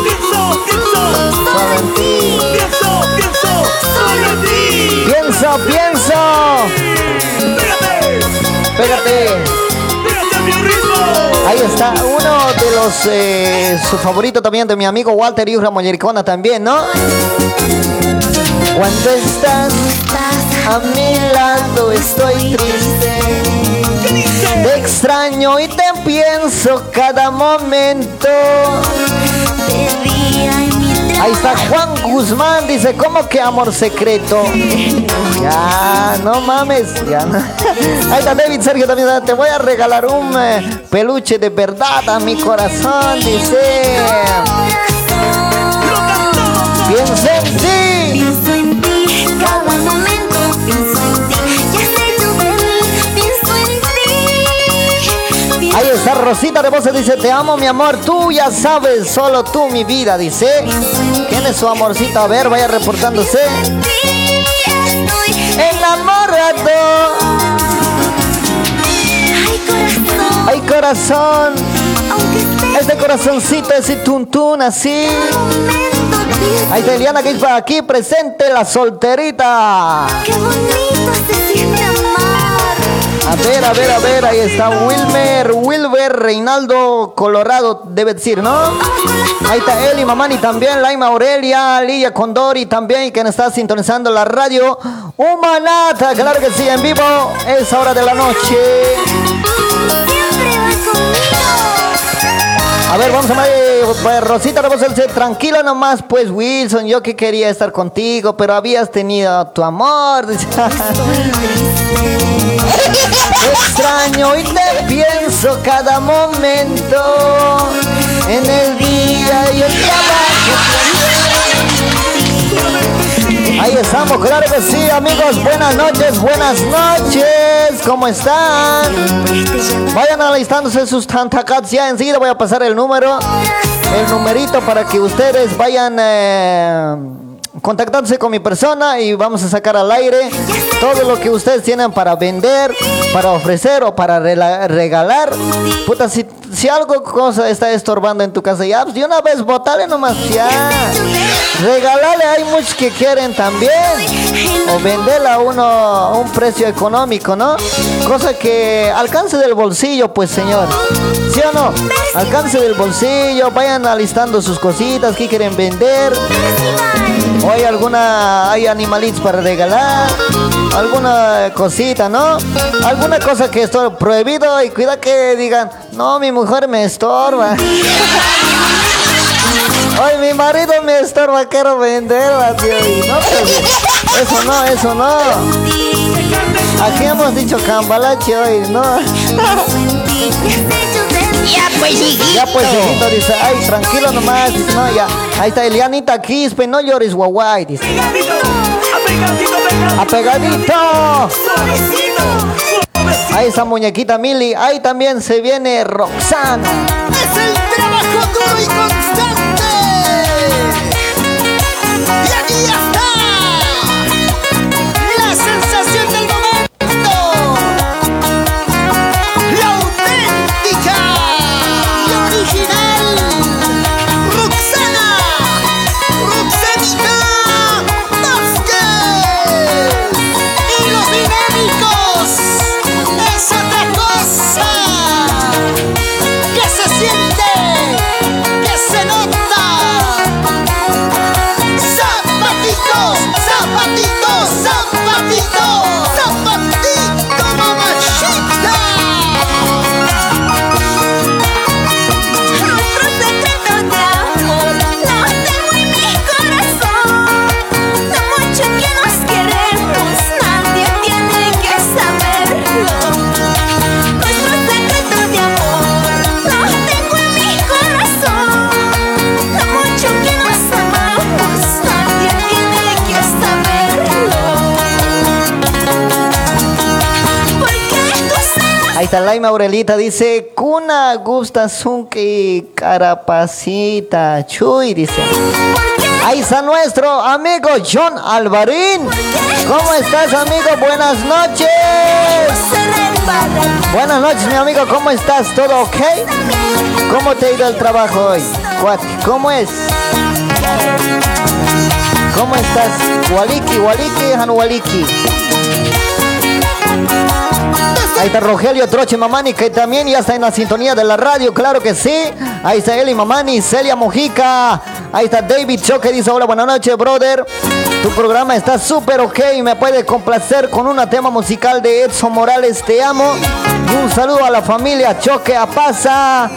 Pienso, pienso. Solo en ti. Pienso, pienso. Solo en ti. Pienso, pienso. Pégate. Pégate. Pégate a mi ritmo. Ahí está, uno de los, eh, su favorito también de mi amigo Walter Yura Mollericona también, ¿no? Cuando estás a mi lado estoy triste. Te extraño y te pienso cada momento. Ahí está Juan Guzmán, dice, ¿cómo que amor secreto? Ya, no mames, ya *laughs* Ahí está David Sergio también, te voy a regalar un eh, peluche de verdad a mi corazón, dice. Piensa Ahí está Rosita de Voces, dice, te amo mi amor, tú ya sabes, solo tú mi vida, dice. ¿Quién es su amorcito? A ver, vaya reportándose. Enamorado. Ay, corazón. Este corazoncito, ese tuntún así. Ahí está Eliana que es para aquí presente, la solterita. Qué bonito se siente. A ver, a ver, a ver, ahí está Wilmer, Wilber, Reinaldo, Colorado, debe decir, ¿no? Ahí está Eli Mamani también, Laima Aurelia, Lilla Condori también, que nos está sintonizando la radio Humanata, claro que sí, en vivo, es hora de la noche. A ver, vamos a ver, pues, Rosita, decir, tranquilo nomás, pues Wilson, yo que quería estar contigo, pero habías tenido tu amor. *laughs* Extraño y te pienso cada momento en el día y el trabajo. Ahí estamos, claro que sí, amigos. Buenas noches, buenas noches. ¿Cómo están? Vayan alistándose sus tantacats. Ya enseguida voy a pasar el número, el numerito para que ustedes vayan. Eh, contactándose con mi persona y vamos a sacar al aire todo lo que ustedes tienen para vender, para ofrecer o para regalar. Puta, si, si algo cosa está estorbando en tu casa, ya, pues de una vez botale nomás, ya. Regalarle, hay muchos que quieren también. O venderla a uno a un precio económico, ¿no? Cosa que alcance del bolsillo, pues señor. ¿Sí o no? Alcance del bolsillo, vayan alistando sus cositas que quieren vender. O hay alguna, hay animalitos para regalar, alguna cosita, ¿no? Alguna cosa que esto prohibido y cuida que digan, no, mi mujer me estorba. *laughs* Ay, mi marido me estorba, quiero venderla, tío. No, pues, eso no, eso no. Aquí hemos dicho cambalache hoy, ¿no? *laughs* Ya pues, hijito. Ya pues, hijito, dice, ay, tranquilo nomás, no, ya. Ahí está Elianita Quispe, no llores, guaguay, dice. Apegadito. Ahí está muñequita Mili, ahí también se viene Roxana. Es el trabajo duro y constante. Y aquí está sabes. Ahí está Laima Aurelita, dice, Cuna gusta sunki carapacita, chuy, dice. Ahí está nuestro amigo John Alvarín. ¿Cómo estás, amigo? Buenas noches. Buenas noches, mi amigo. ¿Cómo estás? ¿Todo ok? ¿Cómo te ha ido el trabajo hoy? ¿Cómo es? ¿Cómo estás? Waliki, Waliki, Han Waliki. Ahí está Rogelio Troche Mamani, que también ya está en la sintonía de la radio, claro que sí. Ahí está Eli Mamani, Celia Mojica. Ahí está David Cho que dice, hola, buenas noches, brother. Tu programa está súper ok, me puede complacer con un tema musical de Edson Morales, te amo. Y un saludo a la familia Choque Apaza.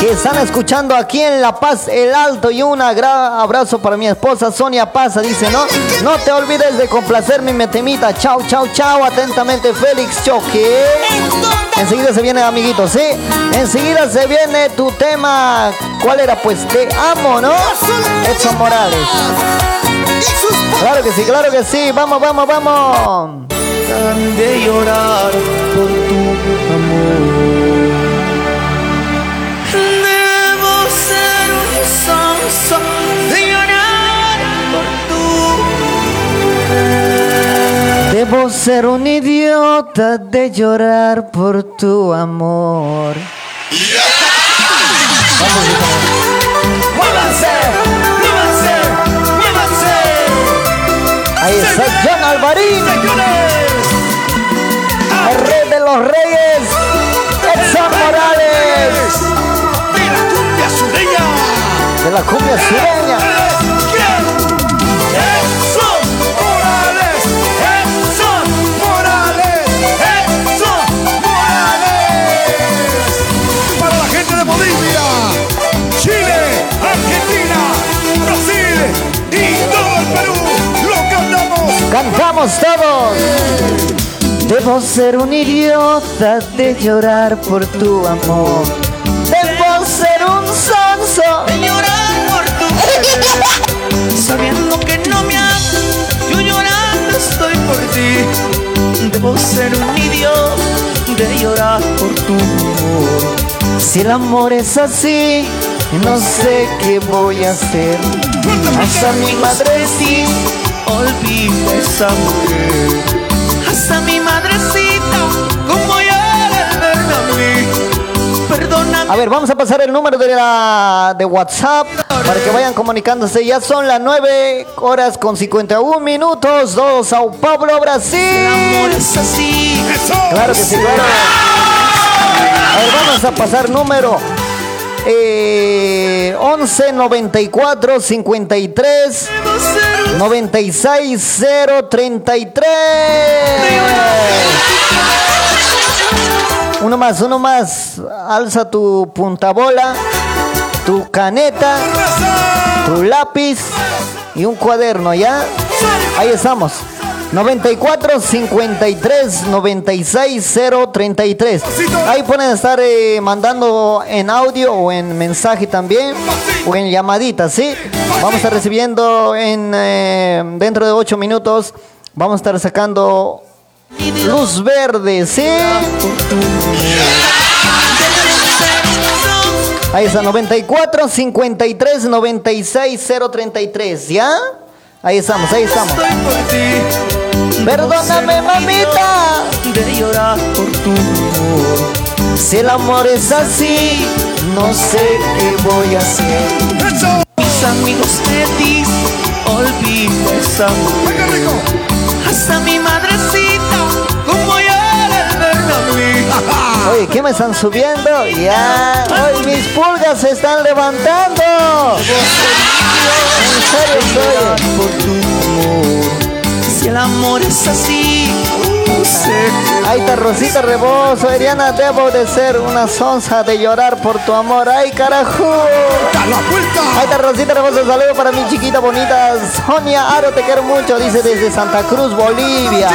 Que están escuchando aquí en La Paz, El Alto. Y un abrazo para mi esposa Sonia Paza. Dice, no, no te olvides de complacer mi metemita. Chao, chao, chao. Atentamente, Félix Choque. Enseguida se viene, amiguitos, ¿sí? Enseguida se viene tu tema. ¿Cuál era? Pues te amo, ¿no? Edson Morales. Claro que sí, claro que sí. Vamos, vamos, vamos. de llorar por tu amor. Debo ser un idiota de llorar por tu amor. ¡Muévanse! ¡Muévanse! ¡Muévanse! Ahí está John Alvarín. El rey de los reyes. Edson Morales. De la cumbia sureña. De la cumbia sureña. Cantamos todos. Debo ser un idiota de llorar por tu amor. Debo ser un sonso. De llorar por tu querer. *laughs* Sabiendo que no me amas, yo llorando estoy por ti. Debo ser un idiota de llorar por tu amor. Si el amor es así, no sé qué voy a hacer. Hasta mi madre sí olvida esa mujer. Hasta mi madrecita, como llora al verme a mí. Perdóname. A ver, vamos a pasar el número de, la, de WhatsApp para que vayan comunicándose. Ya son las 9 horas con 51 minutos. Dos, Sao Paulo, Brasil. El amor es así. Claro que sí, claro. A ver, vamos a pasar número. Eh, 11 94 53 96 033 uno más, uno más. Alza tu puntabola, tu caneta, tu lápiz y un cuaderno, ¿ya? Ahí estamos. 94 53 96 033. Ahí pueden estar eh, mandando en audio o en mensaje también o en llamadita, ¿sí? Vamos a estar recibiendo en eh, dentro de 8 minutos. Vamos a estar sacando luz verde, ¿sí? Ahí está, 94 53 96 033, ¿ya? Ahí estamos, ahí estamos. Perdóname, mamita. De llorar por tu amor. Si el amor es así, no sé qué voy a hacer. Mis amigos te dicen, olvida esa mujer. Hasta mi madrecita, ¿qué me están subiendo? Ya, hoy mis pulgas se están levantando. En serio estoy. Si el amor es así, está Rosita Rebozo, Ariana, debo de ser una sonza de llorar por tu amor. ¡Ay, carajo! Está Rosita Rebozo, saludo para mi chiquita bonita Sonia Aro, te quiero mucho, dice desde Santa Cruz, Bolivia.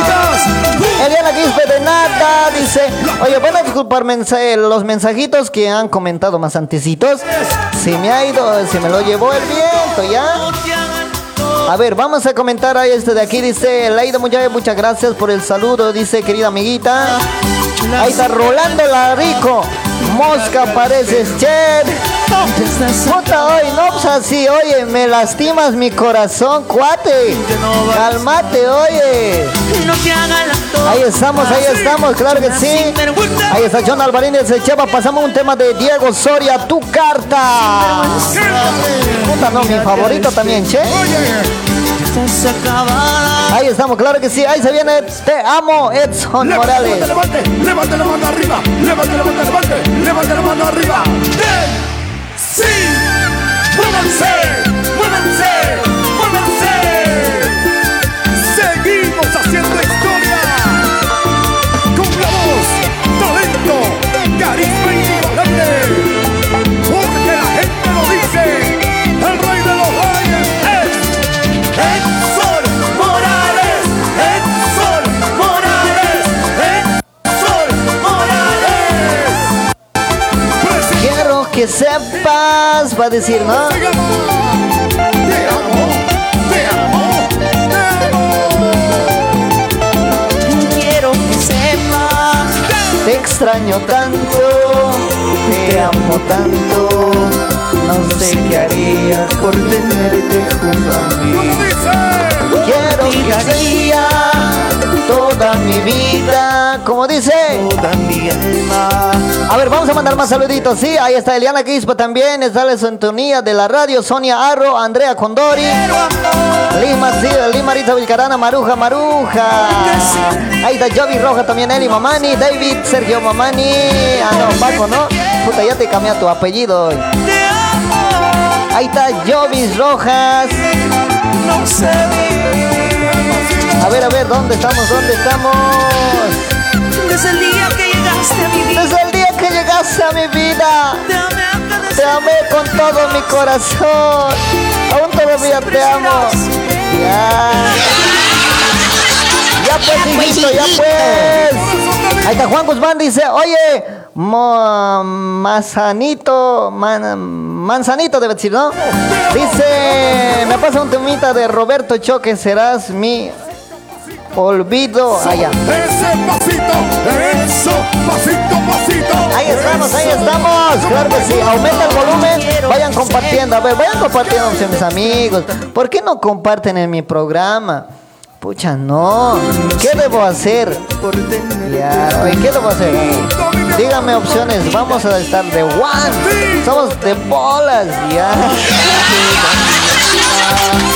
Eliana Quispe de Nata, dice, oye, van a disculpar mensa- los mensajitos que han comentado más antecitos. Se me ha ido, se me lo llevó el viento, ¿ya? A ver, vamos a comentar a este de aquí. Dice Laida Muñoz, muchas gracias por el saludo. Dice, querida amiguita. Ahí está Rolando Larico. Mosca pareces, Chet. Puta, hoy, no, pues así, oye, me lastimas mi corazón, cuate. Cálmate, oye. Ahí estamos, ahí estamos, claro que sí. Ahí está John Alvarín de Cheva. Pasamos un tema de Diego Soria, tu carta. Puta, no, mi favorito también, che. Acabada. Ahí estamos, claro que sí. Ahí se viene Te amo, Edson Morales. Levante, levante, levante la mano arriba. Levante, levante, levante, levante la mano arriba. ¡Sí! ¡Muévanse! ¡Muévanse! Que sepas, va a decir, ¿no? Te amo, te amo, Quiero que sepas. Te extraño tanto, te amo tanto, no sé qué haría por tenerte junto a mí. Quiero que haría toda mi vida, como dice, Toda mi alma. A ver, vamos a mandar más saluditos. Sí, ahí está Eliana Quispa también. Está la sintonía de la radio. Sonia Arro, Andrea Condori. Lima, sí, Lima Marisa Vilcarana, Maruja, Maruja. Ahí está Jovi Roja también, Eli Mamani. David, Sergio Mamani. Ah, no, Paco, ¿no? Puta, ya te cambié tu apellido. hoy. Ahí está Jovis Rojas. No sé A ver, a ver, ¿dónde estamos? ¿Dónde estamos? Desde el día que llegaste a mi vida. Desde el día que llegaste a mi vida. Te amé Te amé con todo mi corazón. Aún todavía te amo. Ya. Ya pues, hijito, ya pues. Ahí está Juan Guzmán dice, oye, mo- manzanito, man- manzanito debe decir, ¿no? Dice, me pasa un temita de Roberto Choque, serás mi olvido allá. Ese pasito, eso, pasito, pasito. Ahí estamos, ahí estamos. Claro que sí. Aumenta el volumen. Vayan compartiendo. A ver, vayan compartiendo mis amigos. ¿Por qué no comparten en mi programa? Pucha, no. ¿Qué debo hacer? Ya, ¿qué debo hacer? Díganme opciones. Vamos a estar de one. Somos de bolas, ya.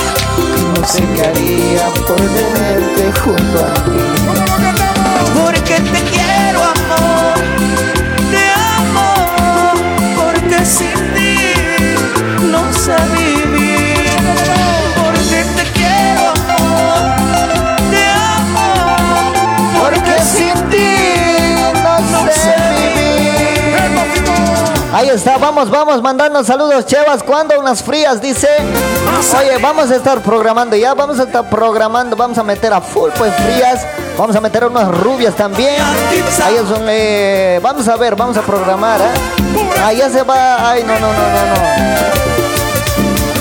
*laughs* No sé qué haría por tenerte junto a mí. Porque te quiero, está, vamos, vamos, mandando saludos, Chevas. ¿Cuándo unas frías? Dice. Oye, vamos a estar programando ya, vamos a estar programando, vamos a meter a full, pues frías. Vamos a meter unas rubias también. Ahí es un, eh, vamos a ver, vamos a programar, ¿eh? Ahí ya se va. Ay, no, no, no, no, no.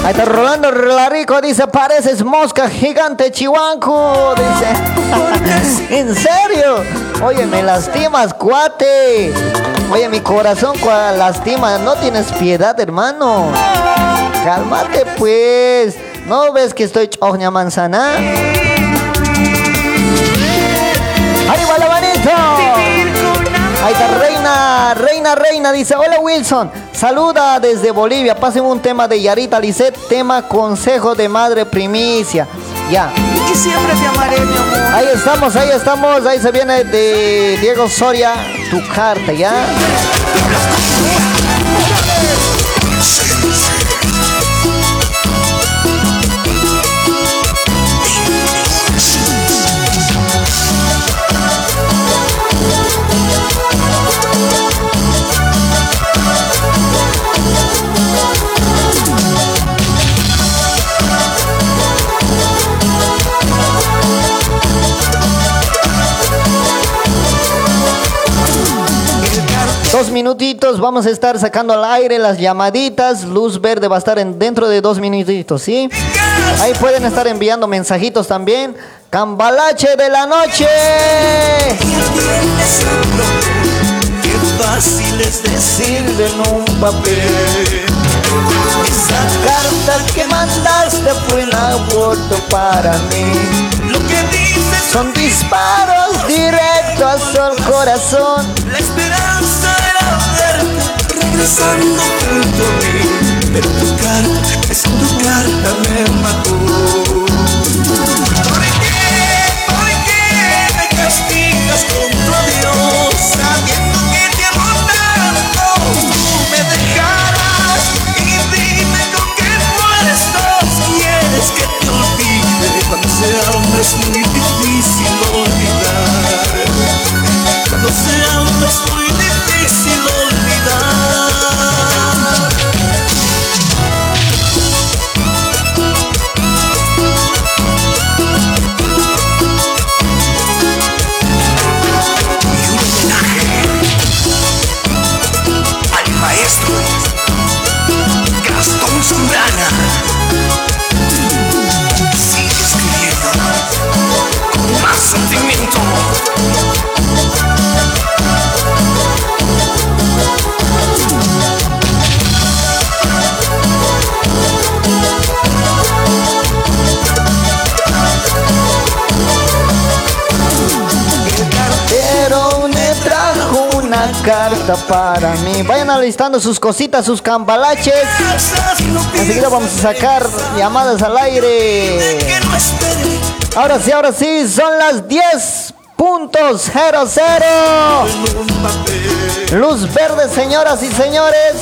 Ahí está Rolando Larico, dice, pareces mosca gigante chihuanco, dice. *laughs* ¿En serio? Oye, me lastimas, cuate. Oye, mi corazón cua- lastima, no tienes piedad, hermano. Cálmate, pues. ¿No ves que estoy choña manzana? ¡Ahí va la manito! Ahí está Reina, Reina, Reina, dice, hola Wilson, saluda desde Bolivia, pasen un tema de Yarita Lisset, tema consejo de madre primicia. Ya. Y siempre te amaré, mi amor. Ahí estamos, ahí estamos, ahí se viene de Diego Soria, tu carta, ¿ya? Dos minutitos, vamos a estar sacando al aire las llamaditas. Luz verde va a estar en, dentro de dos minutitos, ¿sí? Ahí pueden estar enviando mensajitos también. Cambalache de la noche. Qué fácil es decirlo en un papel. Esa carta que mandaste fue un aborto para mí. Lo que dices Son disparos directos al corazón. La regresando junto a mí. Pero tu carta, es tu carta me mató. Para mí. Vayan alistando sus cositas, sus cambalaches. Enseguida vamos a sacar llamadas al aire. Ahora sí, ahora sí, son las 10 puntos cero cero. Luz verde, señoras y señores.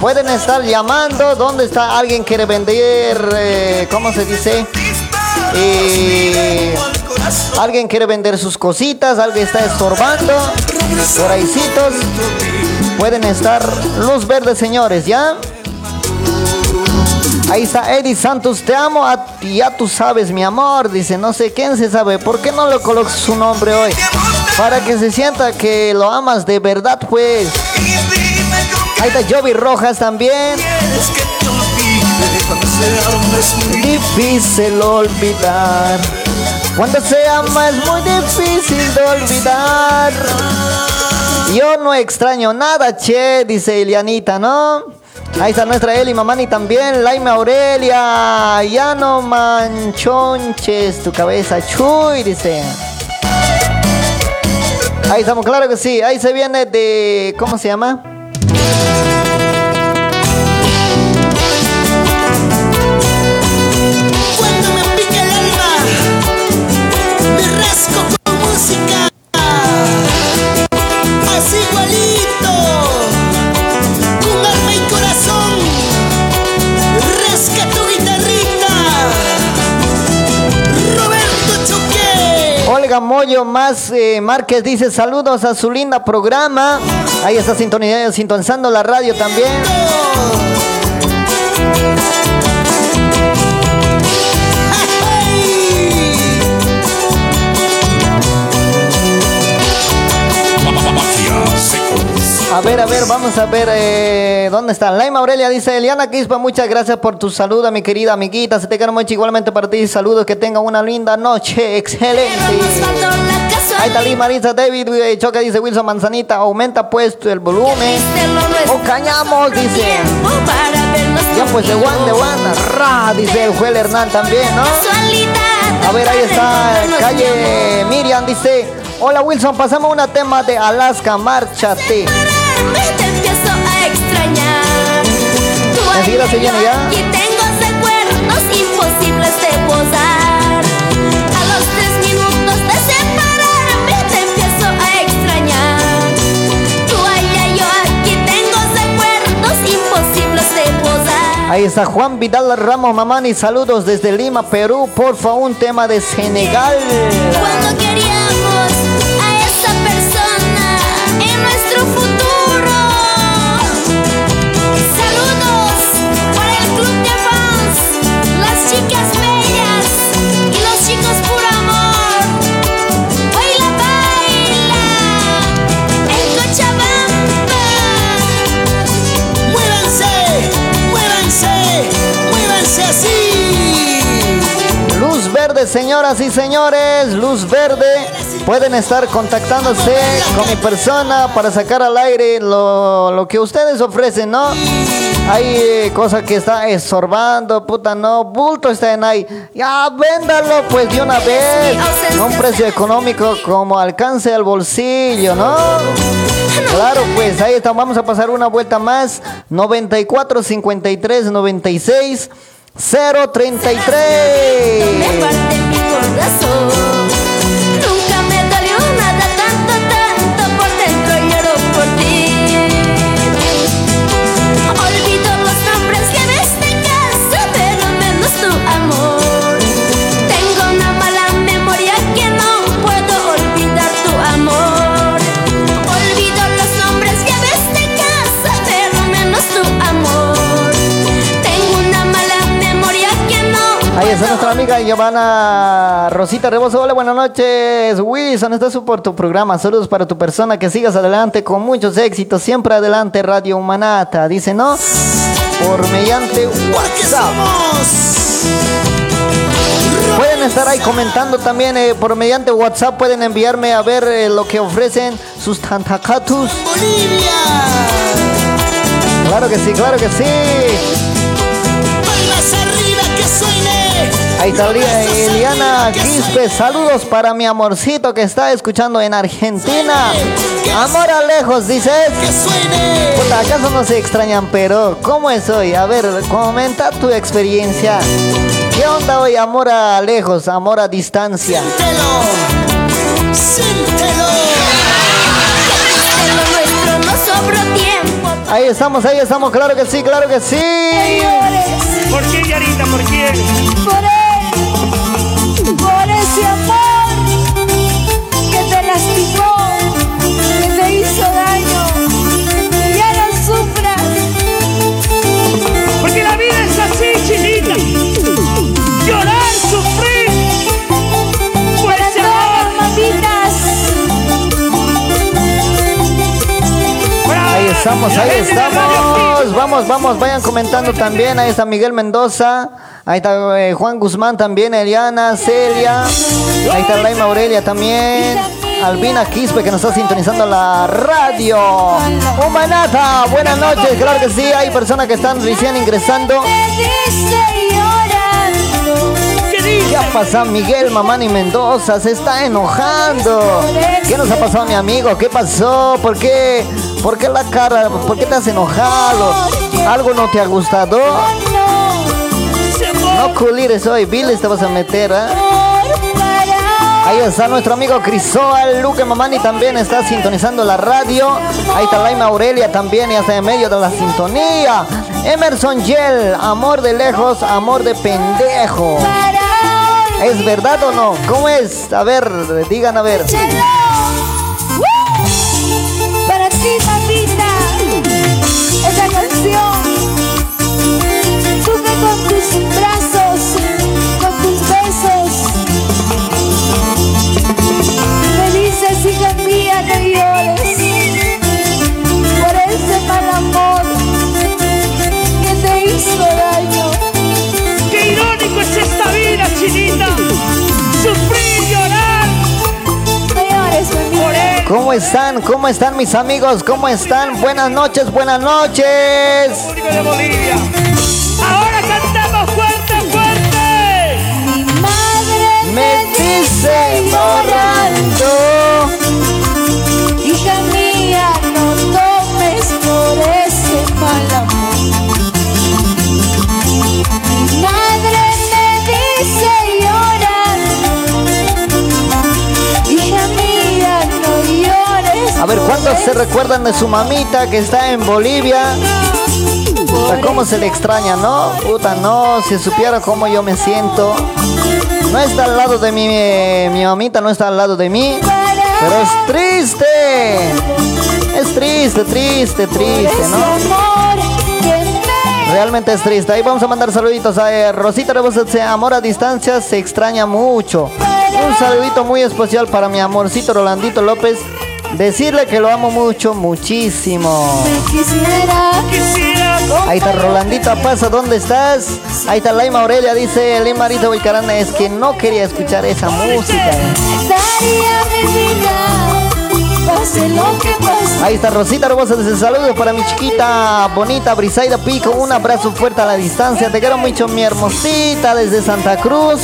Pueden estar llamando. ¿Dónde está? Alguien quiere vender, eh, ¿cómo se dice? Eh, alguien quiere vender sus cositas, alguien está estorbando. Por ahícitos. Pueden estar luz verde, señores, ¿ya? Ahí está Eddie Santos, te amo, a ya tú sabes mi amor, dice, no sé quién se sabe, ¿por qué no le colocas su nombre hoy? Para que se sienta que lo amas de verdad, pues. Ahí está Joby Rojas también. Difícil olvidar. Cuando se ama es muy difícil de olvidar. Yo no extraño nada, che, dice Elianita, ¿no? Ahí está nuestra Eli Mamani también, Laima Aurelia, ya no manchonches tu cabeza, chuy, dice. Ahí estamos, claro que sí, ahí se viene de, ¿cómo se llama? Moyo más eh, Márquez dice saludos a su linda programa. Ahí está sintonizando, la radio también. A ver, a ver, vamos a ver eh, dónde está. Laima Aurelia dice, Eliana Quispa, muchas gracias por tu saludo, mi querida amiguita. Se te quiero mucho igualmente para ti. Saludos, que tenga una linda noche. Excelente. Ahí está Lee Marisa David eh, Choca dice Wilson Manzanita, aumenta pues el volumen. O cañamos, dice. Ya pues de Juan de Juan, ra, dice el Joel Hernán también, ¿no? A ver, ahí está calle Miriam, dice. Hola Wilson, pasamos una tema de Alaska, márchate. Enseguida se ya. Y tengo recuerdos imposibles de posar. A los tres minutos de separarme te empiezo a extrañar. Tú allá, yo aquí tengo recuerdos imposibles de posar. Ahí está Juan Vidal Ramos Mamani, saludos desde Lima, Perú. Porfa, un tema de Senegal. Cuando queríamos señoras y señores, luz verde. Pueden estar contactándose con mi persona para sacar al aire lo, lo que ustedes ofrecen, ¿no? Hay eh, cosas que está estorbando, puta, no, bulto está en ahí. Ya, véndalo pues de una vez. Un precio económico como alcance al bolsillo, ¿no? Claro, pues ahí está, vamos a pasar una vuelta más. 94 53 96 033. Nunca me dolió nada tanto, tanto por dentro lloro por ti. Olvido los nombres que ves de casa, pero menos tu amor. Tengo una mala memoria que no puedo olvidar tu amor. Olvido los nombres que ves de casa, pero menos tu amor. Tengo una mala memoria que no Ahí amiga Giovanna Rosita Rebozo. Hola, buenas noches. Wilson, estás por tu programa. Saludos para tu persona. Que sigas adelante con muchos éxitos. Siempre adelante, Radio Humanata. Dice, ¿no? Por mediante WhatsApp. Pueden estar ahí comentando también eh, por mediante WhatsApp. Pueden enviarme a ver eh, lo que ofrecen sus tantacatus. Claro que sí, claro que sí. Palmas arriba que suene. Ahí está Li- Eliana Quispe, saludos para mi amorcito que está escuchando en Argentina. Amor a lejos, dices. Puta, ¿acaso no se extrañan, pero ¿cómo es hoy? A ver, comenta tu experiencia. ¿Qué onda hoy? Amor a lejos, amor a distancia. Lo nuestro no sobró tiempo. Ahí estamos, ahí estamos, claro que sí, claro que sí. ¿Por qué, Yarita? ¿Por quién? Por él, por ese amor que te lastimó, estamos, ahí estamos. Vamos, vamos, vayan comentando también. Ahí está Miguel Mendoza. Ahí está eh, Juan Guzmán también, Eliana, Celia. Ahí está Laima Aurelia también. Albina Quispe que nos está sintonizando la radio. Humanata, buenas noches. Claro que sí, hay personas que están recién ingresando. Me dice llorando. ¿Qué dice? ¿Qué ha pasado Miguel Mamani Mendoza? Se está enojando. ¿Qué nos ha pasado mi amigo? ¿Qué pasó? ¿Por qué? ¿Por qué la cara? ¿Por qué te has enojado? ¿Algo no te ha gustado? No culires hoy, Bill, te vas a meter, ¿eh? Ahí está nuestro amigo Crisóbal Luque Mamani también está sintonizando la radio. Ahí está Laima Aurelia también y hasta en medio de la sintonía. Emerson Yel, amor de lejos, amor de pendejo. Para ¿Es verdad o no? ¿Cómo es? A ver, digan a ver. Para ti, mamita, están? ¿Cómo están mis amigos? ¿Cómo están? Buenas noches, buenas noches. Público de Bolivia. Ahora cantamos fuerte, fuerte. Mi madre Me dice llorando. Se recuerdan de su mamita que está en Bolivia? ¿Cómo se le extraña, no? Puta, no, si supiera cómo yo me siento. No está al lado de mi, mi mamita, no está al lado de mí. Pero es triste. Es triste, triste, triste, ¿no? Realmente es triste. Ahí vamos a mandar saluditos a eh, Rosita Rebose, amor a distancia, se extraña mucho. Un saludito muy especial para mi amorcito Rolandito López. Decirle que lo amo mucho, muchísimo. quisiera. Quisiera Ahí está Rolandito Pasa, ¿dónde estás? Ahí está Laima Aurelia, dice Lee Marito Boicarana, es que no quería escuchar esa música. Ahí está Rosita Robosa, dice saludos para mi chiquita bonita Brisaida Pico, un abrazo fuerte a la distancia, te quiero mucho mi hermosita desde Santa Cruz.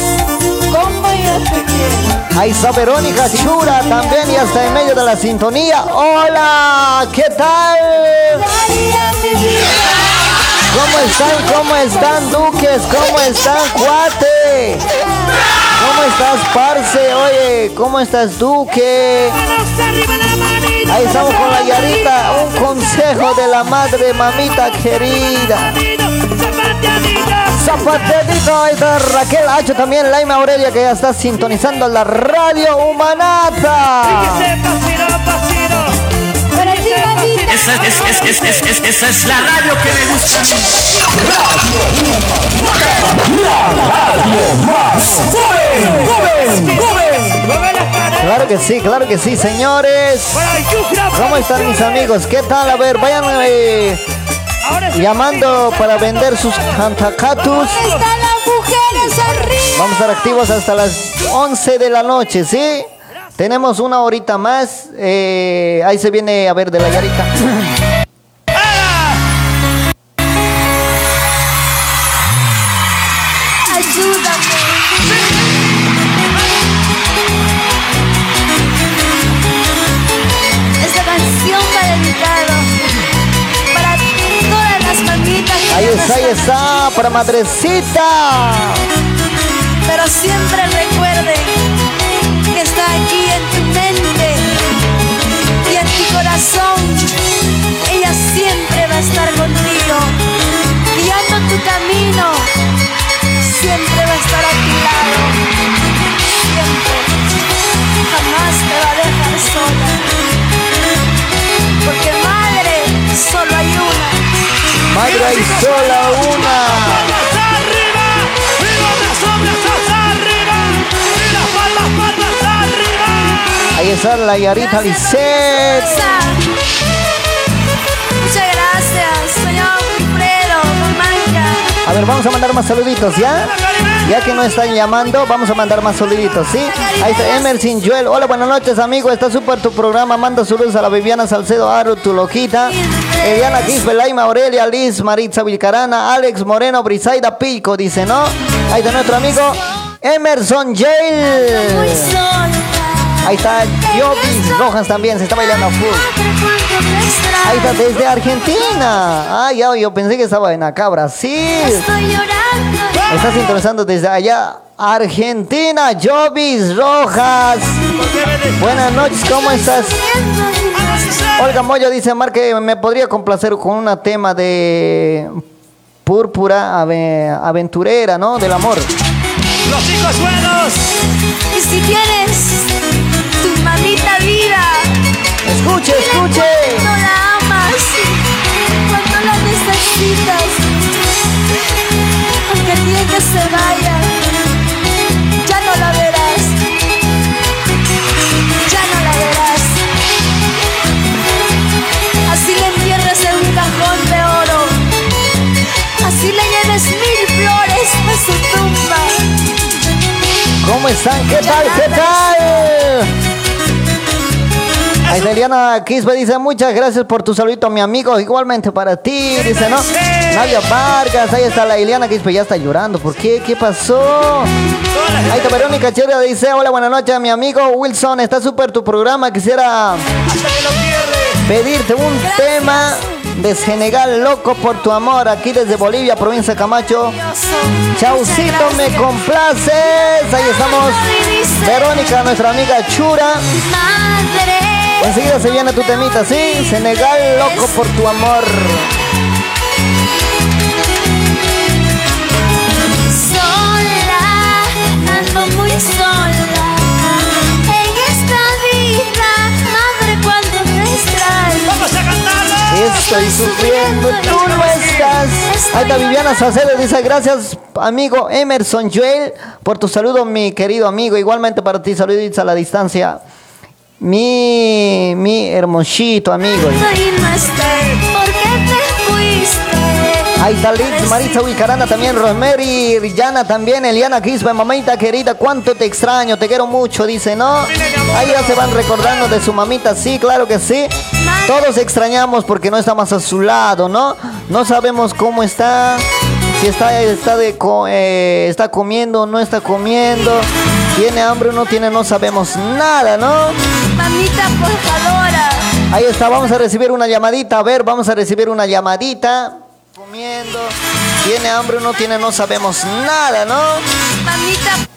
Ahí está Verónica Chura también y hasta en medio de la sintonía. Hola, ¿qué tal? ¿Cómo están? ¿Cómo están, duques? ¿Cómo están, cuate? ¿Cómo estás, parce? Oye, ¿cómo estás, duque? Ahí estamos con la Yarita. Un consejo de la madre, mamita querida. Zapateadito, ahí está Raquel Hacho también, Laima Aurelia que ya está sintonizando la radio Humanata. Esa es, es- es- es- es- esa es la radio que me gusta a mí. Caras. Claro que sí, claro que sí, señores. ¿Cómo están mis amigos? ¿Qué tal? A ver, vayan eh. Llamando para vender sus cantacatus. Están las mujeres arriba. Vamos a estar activos hasta las 11 de la noche, ¿sí? Tenemos una horita más. eh, ahí se viene a ver de la Yarita. *laughs* está, para madrecita. Pero siempre recuerden que está aquí en tu mente y en tu corazón. Ella siempre va a estar contigo, guiando tu camino. Siempre va a estar a tu lado. Madre hay sola una. arriba! Ahí está la Yarita Lisset. Muchas gracias, señor Wilfredo, Manca. A ver, vamos a mandar más saluditos, ¿ya? Ya que no están llamando, vamos a mandar más saluditos, ¿sí? Ahí está Emerson Joel. Hola, buenas noches, amigo. Está súper tu programa. Manda saludos a la Viviana Salcedo Aro, tu loquita. Eliana Quispe, Laima Aurelia, Liz, Maritza Vilcarana, Alex Moreno, Brisaida Pico, dice, ¿no? Ahí está nuestro amigo Emerson Joel. Ahí está Jovis Rojas también, se está bailando full. Ahí está desde Argentina. Ay, ya, yo pensé que estaba en acá, Brasil. Estoy llorando. Está sintonizando desde allá, Argentina, Jovis Rojas. Buenas noches, ¿cómo estás? Olga Moyo dice, Mar, que me podría complacer con un tema de púrpura ave- aventurera, ¿no? Del amor. ¡Los chicos buenos! Y si tienes tu mamita vida, Escuche, escuche. no la amas, cuando la necesitas, aunque el día que se vaya, ¿Cómo están? ¿Qué tal? ¿Qué tal? Ahí está Eliana Quispe dice, muchas gracias por tu saludito, mi amigo. Igualmente para ti, dice, ¿no? Nadia Vargas, ahí está la Eliana Quispe, ya está llorando. ¿Por qué? ¿Qué pasó? Ahí está Verónica Chera, dice, hola, buenas noches, mi amigo Wilson. Está súper tu programa. Quisiera pedirte un tema de Senegal, loco por tu amor, aquí desde Bolivia, provincia de Camacho. Chaucito, me complaces. Ahí estamos. Verónica, nuestra amiga Chura. Enseguida se viene tu temita, ¿sí? Senegal, loco por tu amor. Estoy sufriendo, tú no estás. Está Viviana Sacedo, dice gracias amigo Emerson Joel por tu saludo, mi querido amigo. Igualmente para ti, saluditos a la distancia. Mi, mi hermosito amigo. Ahí está Liz, Marisa Wicarana también, Rosemary, Rillana también, Eliana Quispe, mamita querida, cuánto te extraño, te quiero mucho, dice, ¿no? Ahí ya se van recordando de su mamita, sí, claro que sí. Todos extrañamos porque no estamos a su lado, ¿no? No sabemos cómo está, si está, está, de, eh, está comiendo o no está comiendo, tiene hambre o no tiene, no sabemos nada, ¿no? Mamita portadora, Ahí está, vamos a recibir una llamadita. A ver, vamos a recibir una llamadita. Comiendo. ¿Tiene hambre o no tiene? No sabemos nada, ¿no? mamita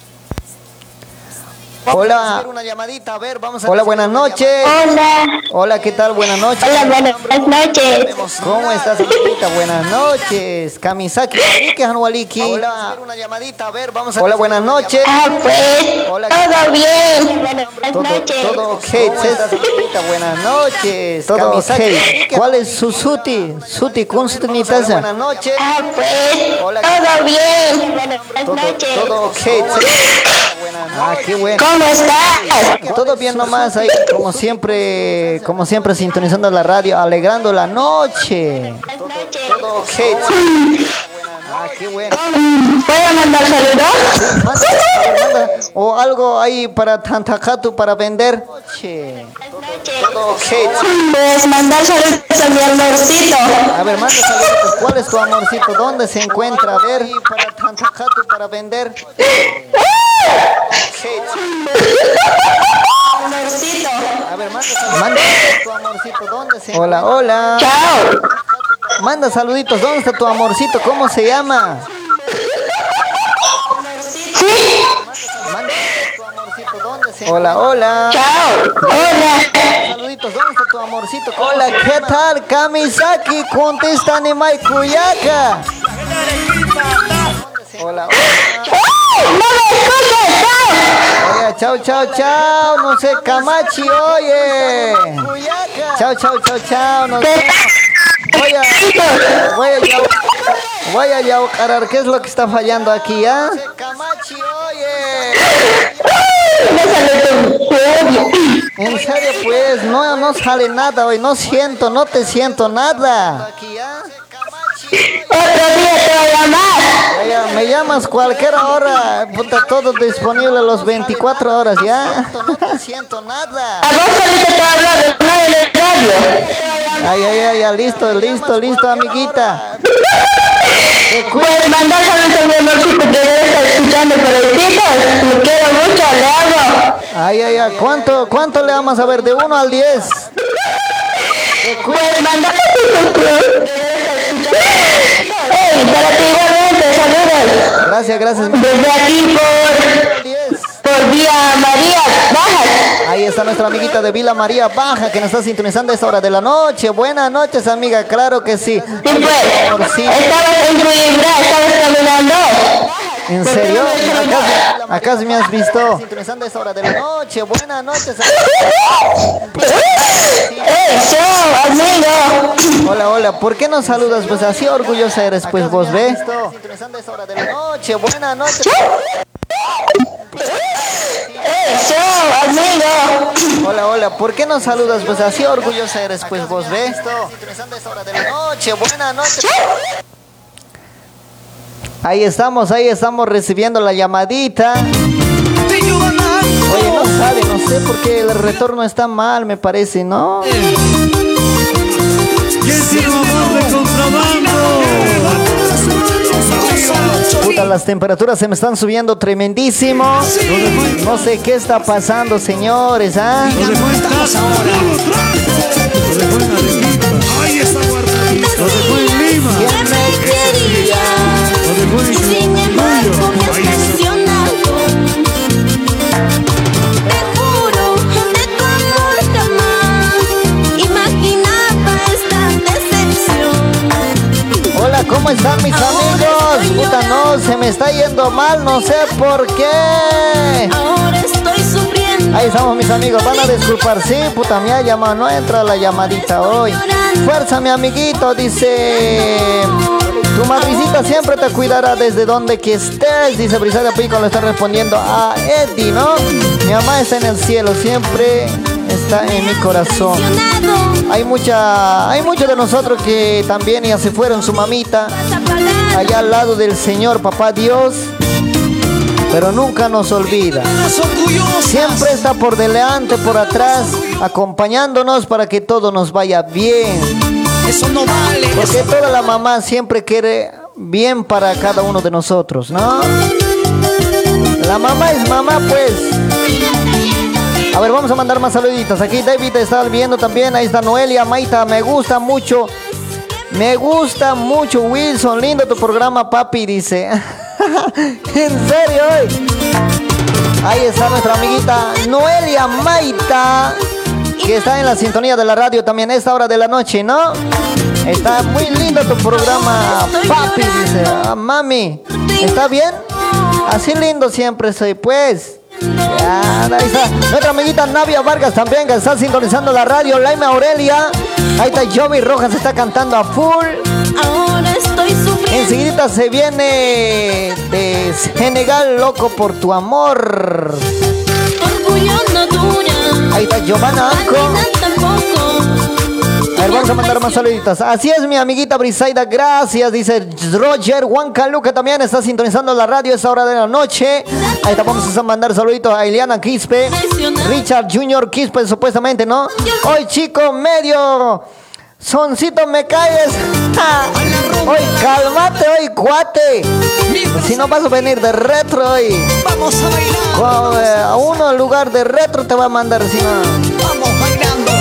Hola. Una llamadita, a ver, vamos a Hola, buenas noches. Hola. Hola, ¿qué tal? Buenas noches. Hola, buenas noches. ¿Cómo estás, amiguita? Buenas noches. Kamisaki, Hanwaliki. Hola. Una llamadita, a ver, vamos a Hola, buenas noches. Ah, pues, Hola, todo bien. Buenas Todo, noches. todo ok. ¿Cómo estás, amiguita? Buenas noches. Todo ok. ¿Cuál es su suti? Suti, ¿con suti ni taza? Buenas noches. Ah, pues, todo bien. Buenas noches. Todo ok. Ah, qué bueno. ¿Cómo estás? Todo bien nomás ahí, como siempre, como siempre sintonizando la radio, alegrando la noche. Todo ok. Ah, qué bueno. ¿Puedo mandar saludos? Manda, manda. O algo ahí para Tantacatu para vender. Che. Todo ok. Pues mandar saludos a mi amorcito. A ver, manda saludos. ¿Cuál es tu amorcito? ¿Dónde se encuentra? A ver, ahí para Tantacatu para vender. A ver, manda saludos. Manda tu amorcito. ¿Dónde se Hola, hola. Chao. Manda saluditos. ¿Dónde está tu amorcito? ¿Cómo se llama? Manda tu amorcito. ¿Dónde se Hola, hola. Chao. Hola. Saluditos. ¿Dónde está tu amorcito? Hola, ¿qué tal? Kamisaki, contesta Nemai Kuyaka. Hola, hola. ¡No me escuchas! ¡Chao! Oye, chao, chao, chao. No sé, Camachi, oye. Chao, chao, chao, chao. Nos vemos. Voy a, voy a, yau- voy a yaucarar. ¿Qué es lo que está fallando aquí, ah? Camachi, oye. En serio, pues, no, no sale nada hoy. No siento, no te siento nada. Otro día te voy me llamas cualquier hora. Puta, todo disponible los 24 horas, ¿ya? No te siento nada. A vos solito te hablo de no en el radio. Ay, ay, ay, ya, listo, listo, listo, amiguita. Puedes mandar saludos a mi amorcito que debe estar escuchando por el. Lo quiero mucho, le amo. Ay, ay, ay, ¿cuánto, cuánto le vamos a ver? De 1 al 10. Puedes mandar Ey, para ti igualmente, saludos. Gracias, gracias. Desde aquí por, por Vía María Bajas. Ahí está nuestra amiguita de Vila María Baja que nos está sintonizando a esta hora de la noche. Buenas noches, amiga, claro que sí. Sí, pues, estabas en tu estabas caminando. ¿En serio? Sí me has visto. Sintonizando a esta hora de la noche. Buenas noches. Eso, amigo. Hola, hola. ¿Por qué no saludas? Pues así orgullosa eres, pues vos ves. Sintonizando a esta hora de la noche. Buenas noches. Eso, amigo. Hola, hola. ¿Por qué no saludas? Pues así orgullosa eres, pues vos ves. Sintonizando a esta hora de la noche. Buenas noches. Ahí estamos, ahí estamos recibiendo la llamadita. Oye, no sale, no sé por qué el retorno está mal, me parece, ¿no? Puta, las temperaturas se me están subiendo tremendísimo. No sé qué está pasando, señores, ¿ah? Ahí está Lima. Que me quería Lo dejó en Sin embargo me has traicionado Te juro de tu amor jamás Imaginaba esta decepción Hola, ¿cómo están mis amigos? Puta, no, se me está yendo mal, no sé por qué. Ahora estoy sufriendo Ahí estamos mis amigos, van a disculpar, sí, puta, me ha llamado, no entra la llamadita hoy. Fuerza, mi amiguito, dice. Tu madricita siempre te cuidará desde donde que estés, dice Brisaida Pico, le está respondiendo a Eddie, ¿no? Mi mamá está en el cielo, siempre está en mi corazón. Hay mucha, hay muchos de nosotros que también ya se fueron su mamita, allá al lado del Señor, papá Dios, pero nunca nos olvida. Siempre está por delante, por atrás, acompañándonos para que todo nos vaya bien. Eso no vale. Porque toda la mamá siempre quiere bien para cada uno de nosotros, ¿no? La mamá es mamá, pues. A ver, vamos a mandar más saluditos. Aquí David está viendo también. Ahí está Noelia, Maita. Me gusta mucho. Me gusta mucho, Wilson. Lindo tu programa, papi, dice. *laughs* en serio, hoy. Ahí está nuestra amiguita Noelia Maita. Que está en la sintonía de la radio también a esta hora de la noche, ¿no? Está muy lindo tu programa, papi, dice. Ah, mami, ¿está bien? Así lindo siempre soy, pues. Ya, ahí está. Nuestra amiguita Navia Vargas también, que está sintonizando la radio. Laima Aurelia. Ahí está Joey Rojas, está cantando a full. Ahora estoy Enseguida se viene de Senegal, loco por tu amor. Ahí está Giovanna Anco. A ver, vamos a mandar más saluditos. Así es, mi amiguita Brisaida, gracias. Dice Roger Huancalu, que también está sintonizando la radio a esa hora de la noche. Ahí está, vamos a mandar saluditos a Eliana Quispe, Richard Junior Quispe, supuestamente, ¿no? Hoy, chico, medio. Soncito, me calles. Hoy, cálmate, hoy, cuate. Si no vas a venir de retro hoy. Vamos a bailar. Cu- eh, A uno en lugar de retro te va a mandar, si no. Vamos bailando.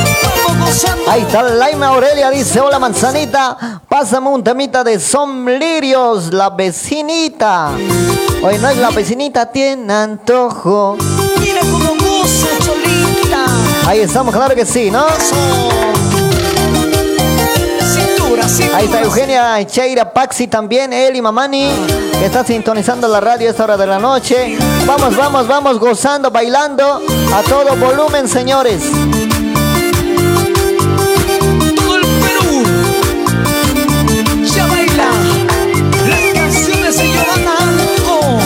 Vamos Ahí está Laima Aurelia, dice, hola manzanita, pásame un temita de Somlirios, la vecinita. Hoy no es la vecinita, tiene antojo. Mira cómo goza, Cholita. Ahí estamos, claro que sí, ¿no? Ahí está Eugenia Cheira Paxi también, Eli Mamani, que está sintonizando la radio a esta hora de la noche. Vamos, vamos, vamos, gozando, bailando a todo volumen, señores. Todo el Perú. Ya baila. Las canciones se llevan algo.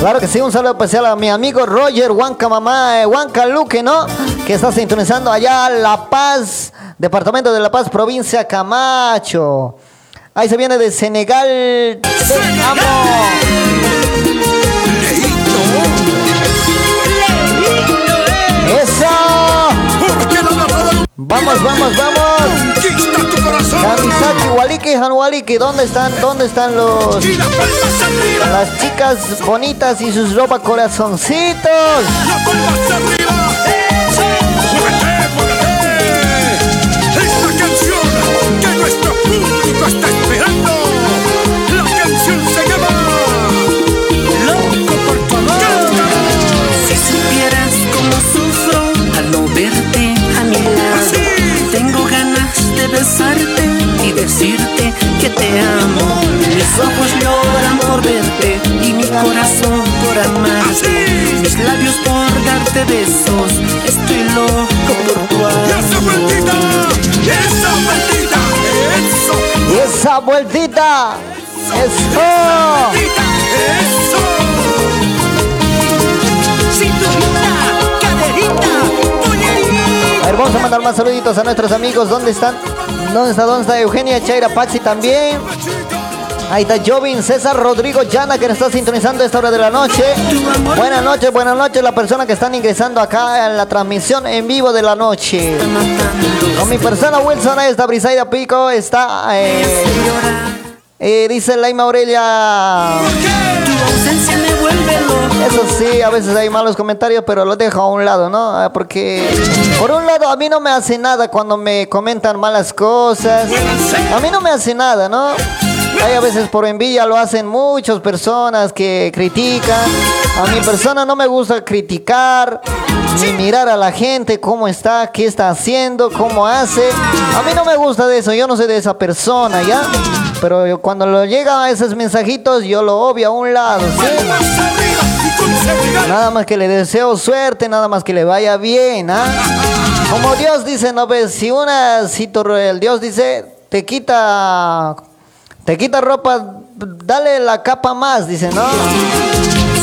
Claro que sí, un saludo especial a mi amigo Roger Huanca Mamá, eh, Huanca Luque, ¿no? Que está sintonizando allá La Paz, departamento de La Paz, provincia Camacho. Ahí se viene de Senegal. Amo. ¡Eso! Vamos, vamos, vamos. Kamisaki, Waliki, Hanwaliki, ¿dónde están? ¿Dónde están los las chicas bonitas y sus ropa corazoncitos? Público está esperando. La canción se llama Loco por tu amor. Si supieras cómo sufro al no verte a mi lado, tengo ganas de besarte y decirte que te amo. Mis ojos lloran por verte y mi corazón por amarte. Mis labios por darte besos. Estoy loco por tu Y esa amor. esa eso, Esa vueltita. ¡Eso! eso. Vamos mandar más saluditos a nuestros amigos. ¿Dónde están? ¿Dónde está? ¿Dónde está Eugenia Chaira Paxi también? Ahí está Jovin César Rodrigo Llana que nos está sintonizando a esta hora de la noche. Buenas noches, buenas noches la persona que están ingresando acá en la transmisión en vivo de la noche. Con mi persona Wilson, ahí está Brisaida Pico, está... eh, eh, dice Laima Aurelia... Eso sí, a veces hay malos comentarios, pero lo dejo a un lado, ¿no? Ah, Porque, por un lado, a mí no me hace nada cuando me comentan malas cosas. A mí no me hace nada, ¿no? *laughs* Hay a veces por envidia lo hacen muchas personas que critican. A mi persona no me gusta criticar, ni mirar a la gente cómo está, qué está haciendo, cómo hace. A mí no me gusta de eso, yo no soy de esa persona, ¿ya? Pero cuando lo llegan a esos mensajitos, yo lo obvio a un lado, ¿sí? Nada más que le deseo suerte, nada más que le vaya bien, ¿ah? Como Dios dice, no ves, si una, si tu- el Dios dice, te quita, te quita ropa, dale la capa más, dice, ¿no?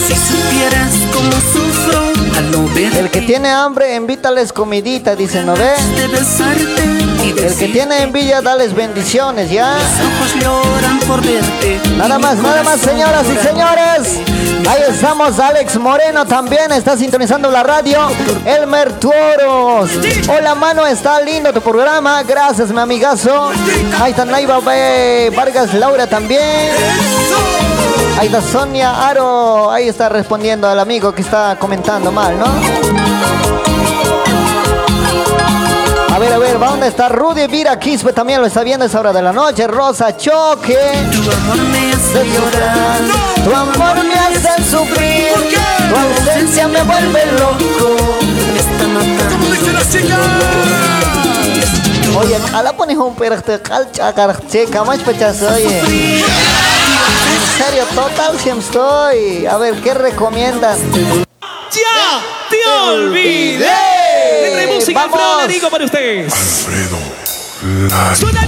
Si supieras cómo sufro al no verte. El que tiene hambre, invítales comidita, dice, ¿no y El que tiene envidia, dales bendiciones, ¿ya? ojos lloran por verte. Nada más, nada más, señoras y señores. Ahí estamos, Alex Moreno también está sintonizando la radio. Elmer Tuoros. Hola, mano, está lindo tu programa. Gracias, mi amigazo. Ahí está Naiva. Vargas Laura también. Ahí está Sonia Aro. Ahí está respondiendo al amigo que está comentando mal, ¿no? A ver, a ver, ¿va dónde está Rudy Vira Quispe? También lo está viendo a esa hora de la noche. Rosa Choque. Tu amor me hace llorar. Tu amor me hace sufrir. Tu ausencia me vuelve loco. Me está matando. ¿Cómo dice la chica? Oye, a la pones un perro calcha, carche, camacho pechazo, oye. En serio, total, siempre estoy. A ver, ¿qué recomiendas? ¡Ya te olvidé! Música Vamos. Alfredo Larico para ustedes. Alfredo. ¡Suena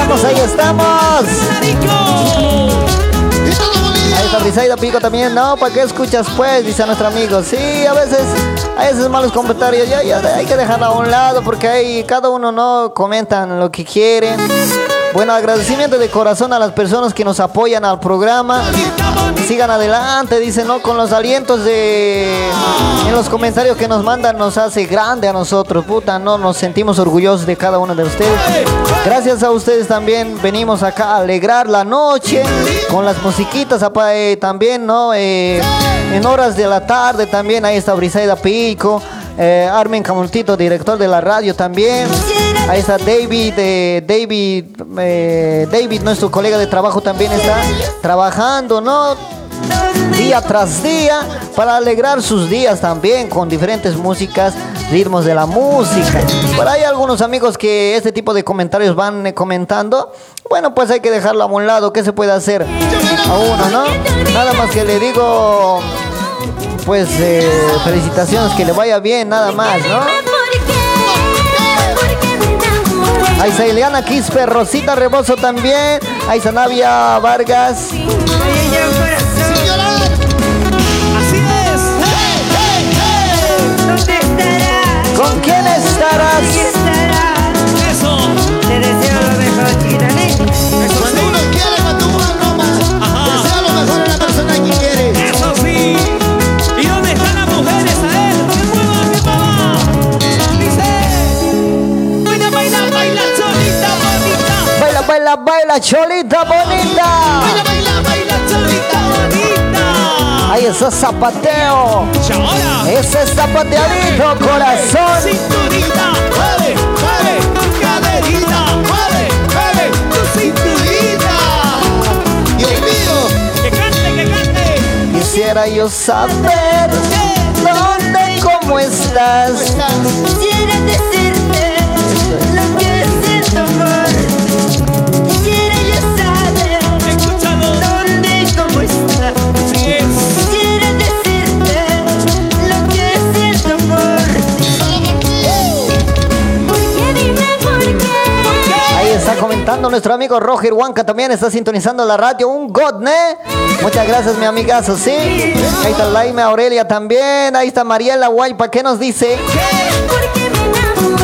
estamos, ahí estamos. Ahí está Brisaida Pico también, ¿no? ¿Para qué escuchas pues? Dice nuestro amigo. Sí, a veces hay esos malos comentarios, ya, ya hay que dejarlo a un lado porque ahí cada uno no comentan lo que quieren. Bueno, agradecimiento de corazón a las personas que nos apoyan al programa. Sigan adelante, dicen, ¿no? Con los alientos de... En los comentarios que nos mandan nos hace grande a nosotros, puta, ¿no? Nos sentimos orgullosos de cada uno de ustedes. Gracias a ustedes también venimos acá a alegrar la noche con las musiquitas apa- eh, también, ¿no? Eh, en horas de la tarde también, ahí está Brisaida Pico. eh, Armen Camultito, director de la radio también. Ahí está David, eh, David, eh, David, nuestro colega de trabajo también está trabajando, ¿no? Día tras día para alegrar sus días también con diferentes músicas, ritmos de la música. Por ahí algunos amigos que este tipo de comentarios van eh, comentando. Bueno, pues hay que dejarlo a un lado. ¿Qué se puede hacer a uno, no? Nada más que le digo, pues eh, felicitaciones, que le vaya bien, nada más, ¿no? Ahí está Quispe, Rosita Rebozo también. Ahí está Navia Vargas. Así es. ¿Dónde estarás? ¿Con quién estarás? Baila, baila, cholita bonita. Baila, baila, baila, cholita bonita. Ahí está zapateo. ahora. Ese es zapateadito, corazón. Cinturita, mueve, mueve, tu caderita, mueve, mueve, tu cinturita. Dios mío. Que cante, que cante. Quisiera yo saber dónde, cómo estás. Quisiera decirte lo nuestro amigo Roger Huanca también está sintonizando la radio. Un God, ¿ne? Muchas gracias, mi amigazo, ¿sí? Ahí está Laime Aurelia también. Ahí está Mariela Guaypa. ¿Qué nos dice?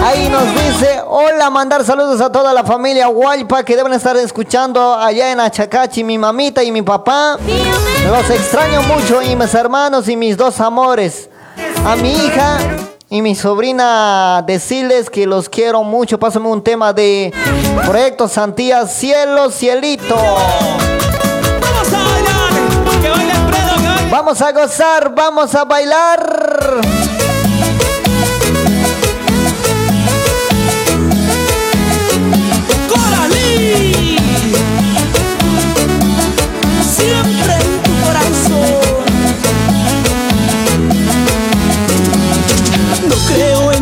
Ahí nos dice, hola, mandar saludos a toda la familia Guaypa que deben estar escuchando allá en Achacachi, mi mamita y mi papá. Los extraño mucho y mis hermanos y mis dos amores. A mi hija y mi sobrina decirles que los quiero mucho. Pásame un tema de Proyecto Santía, Cielo, Cielito. Vamos a bailar. Que baile Alfredo, que baile. Vamos a gozar, vamos a bailar.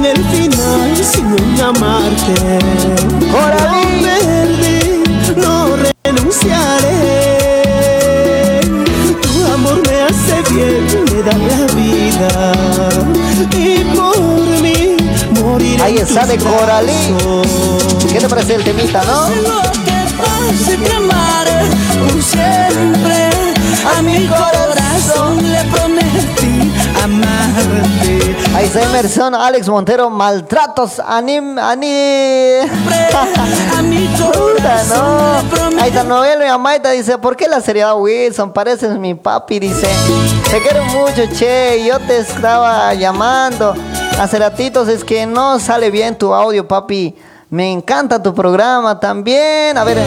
En el final, sino en amarte. Coralí. No perdí, no renunciaré. Tu amor me hace bien, me da la vida. Y por mí moriré. Ahí está de Coralí. brazos. ¿Qué te parece el temita, no? Lo que amaré siempre. A mi corazón le prometí amarte. Ahí está Emerson, Alex Montero, maltratos, anim, ani. No. Ahí está Noel, mi amaita, dice, ¿por qué la seriedad Wilson? Pareces mi papi, dice. Te quiero mucho, che, yo te estaba llamando. Hace ratitos es que no sale bien tu audio, papi. Me encanta tu programa también. A ver.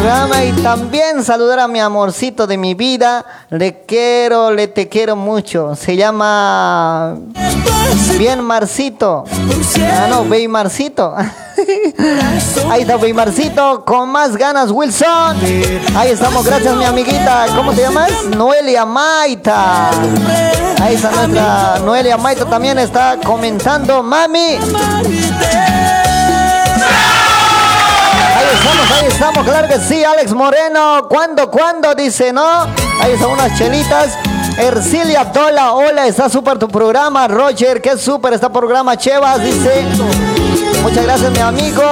Y también saludar a mi amorcito de mi vida. Le quiero, le te quiero mucho. Se llama Bien Marcito. Ah, no, Marcito. *laughs* Ahí está Marcito, con más ganas, Wilson. Ahí estamos, gracias mi amiguita. ¿Cómo te llamas? Noelia Maita. Ahí está nuestra Noelia Maita también está comentando, mami. Ahí estamos, ahí estamos, claro que sí, Alex Moreno. ¿Cuándo, cuándo? Dice, ¿no? Ahí están unas chelitas. Ercilia Tola, hola, está súper tu programa. Roger, qué súper está programa. Chevas, dice. Muchas gracias, mi amigo.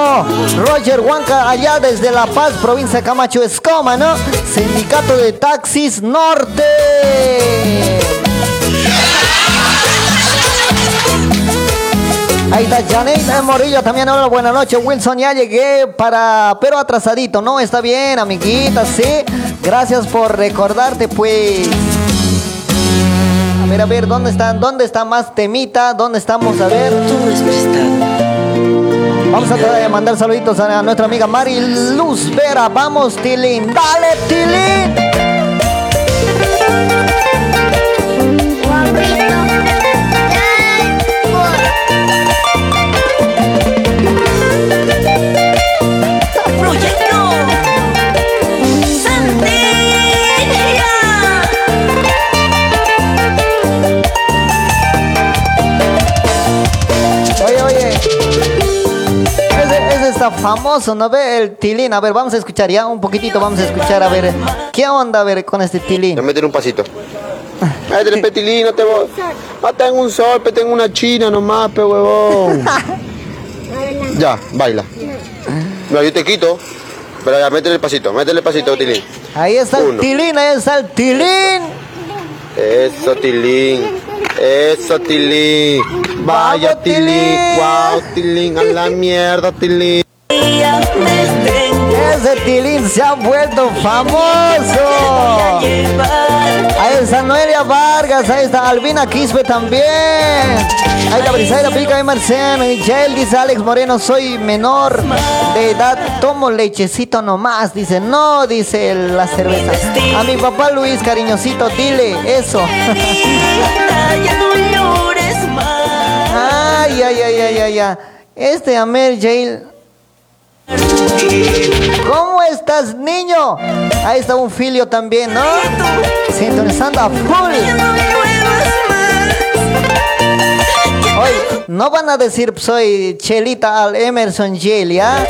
Roger Huanca, allá desde La Paz, provincia de Camacho Escoma, ¿no? Sindicato de Taxis Norte. Ahí está Janet Morillo también. Hola, buenas noches. Wilson, ya llegué para. Pero atrasadito. No, está bien, amiguita, sí. Gracias por recordarte, pues. A ver, a ver, ¿dónde están? ¿Dónde está más temita? ¿Dónde estamos? A ver. Vamos a mandar saluditos a nuestra amiga Mari Luz Vera. Vamos, Tilín. Dale, Tilín. Famoso, ¿no ve? El Tilín. A ver, vamos a escuchar ya un poquitito. Vamos a escuchar, a ver. ¿Qué onda, a ver, con este Tilín? Te meter un pasito. Métele petilín, no te voy. No tengo un sol, pe, tengo una china nomás, pe huevón. *laughs* ya, baila. No, yo te quito. Pero ya, métele el pasito, métele el pasito, Tilín. Ahí está el Uno. Tilín, ahí está el Tilín. Eso, Tilín. Eso, Tilín. Vaya, Tilín. Wow, Tilín. A la mierda, Tilín. Ese Tilín se ha vuelto famoso. Ahí está Noelia Vargas, ahí está Albina Quispe también. Ahí está Brisaida Pica y Marciano. Y Jael dice Alex Moreno, soy menor de edad, tomo lechecito nomás. Dice, no, dice la cerveza. A mi papá Luis, cariñosito, dile eso. Ay, ay, ay, ay, ay, ay. Este Amer Jail. ¿Cómo estás, niño? Ahí está un filio también, ¿no? Sintonizando a full. Oye, no van a decir soy Chelita al Emerson Jail, ¿ya?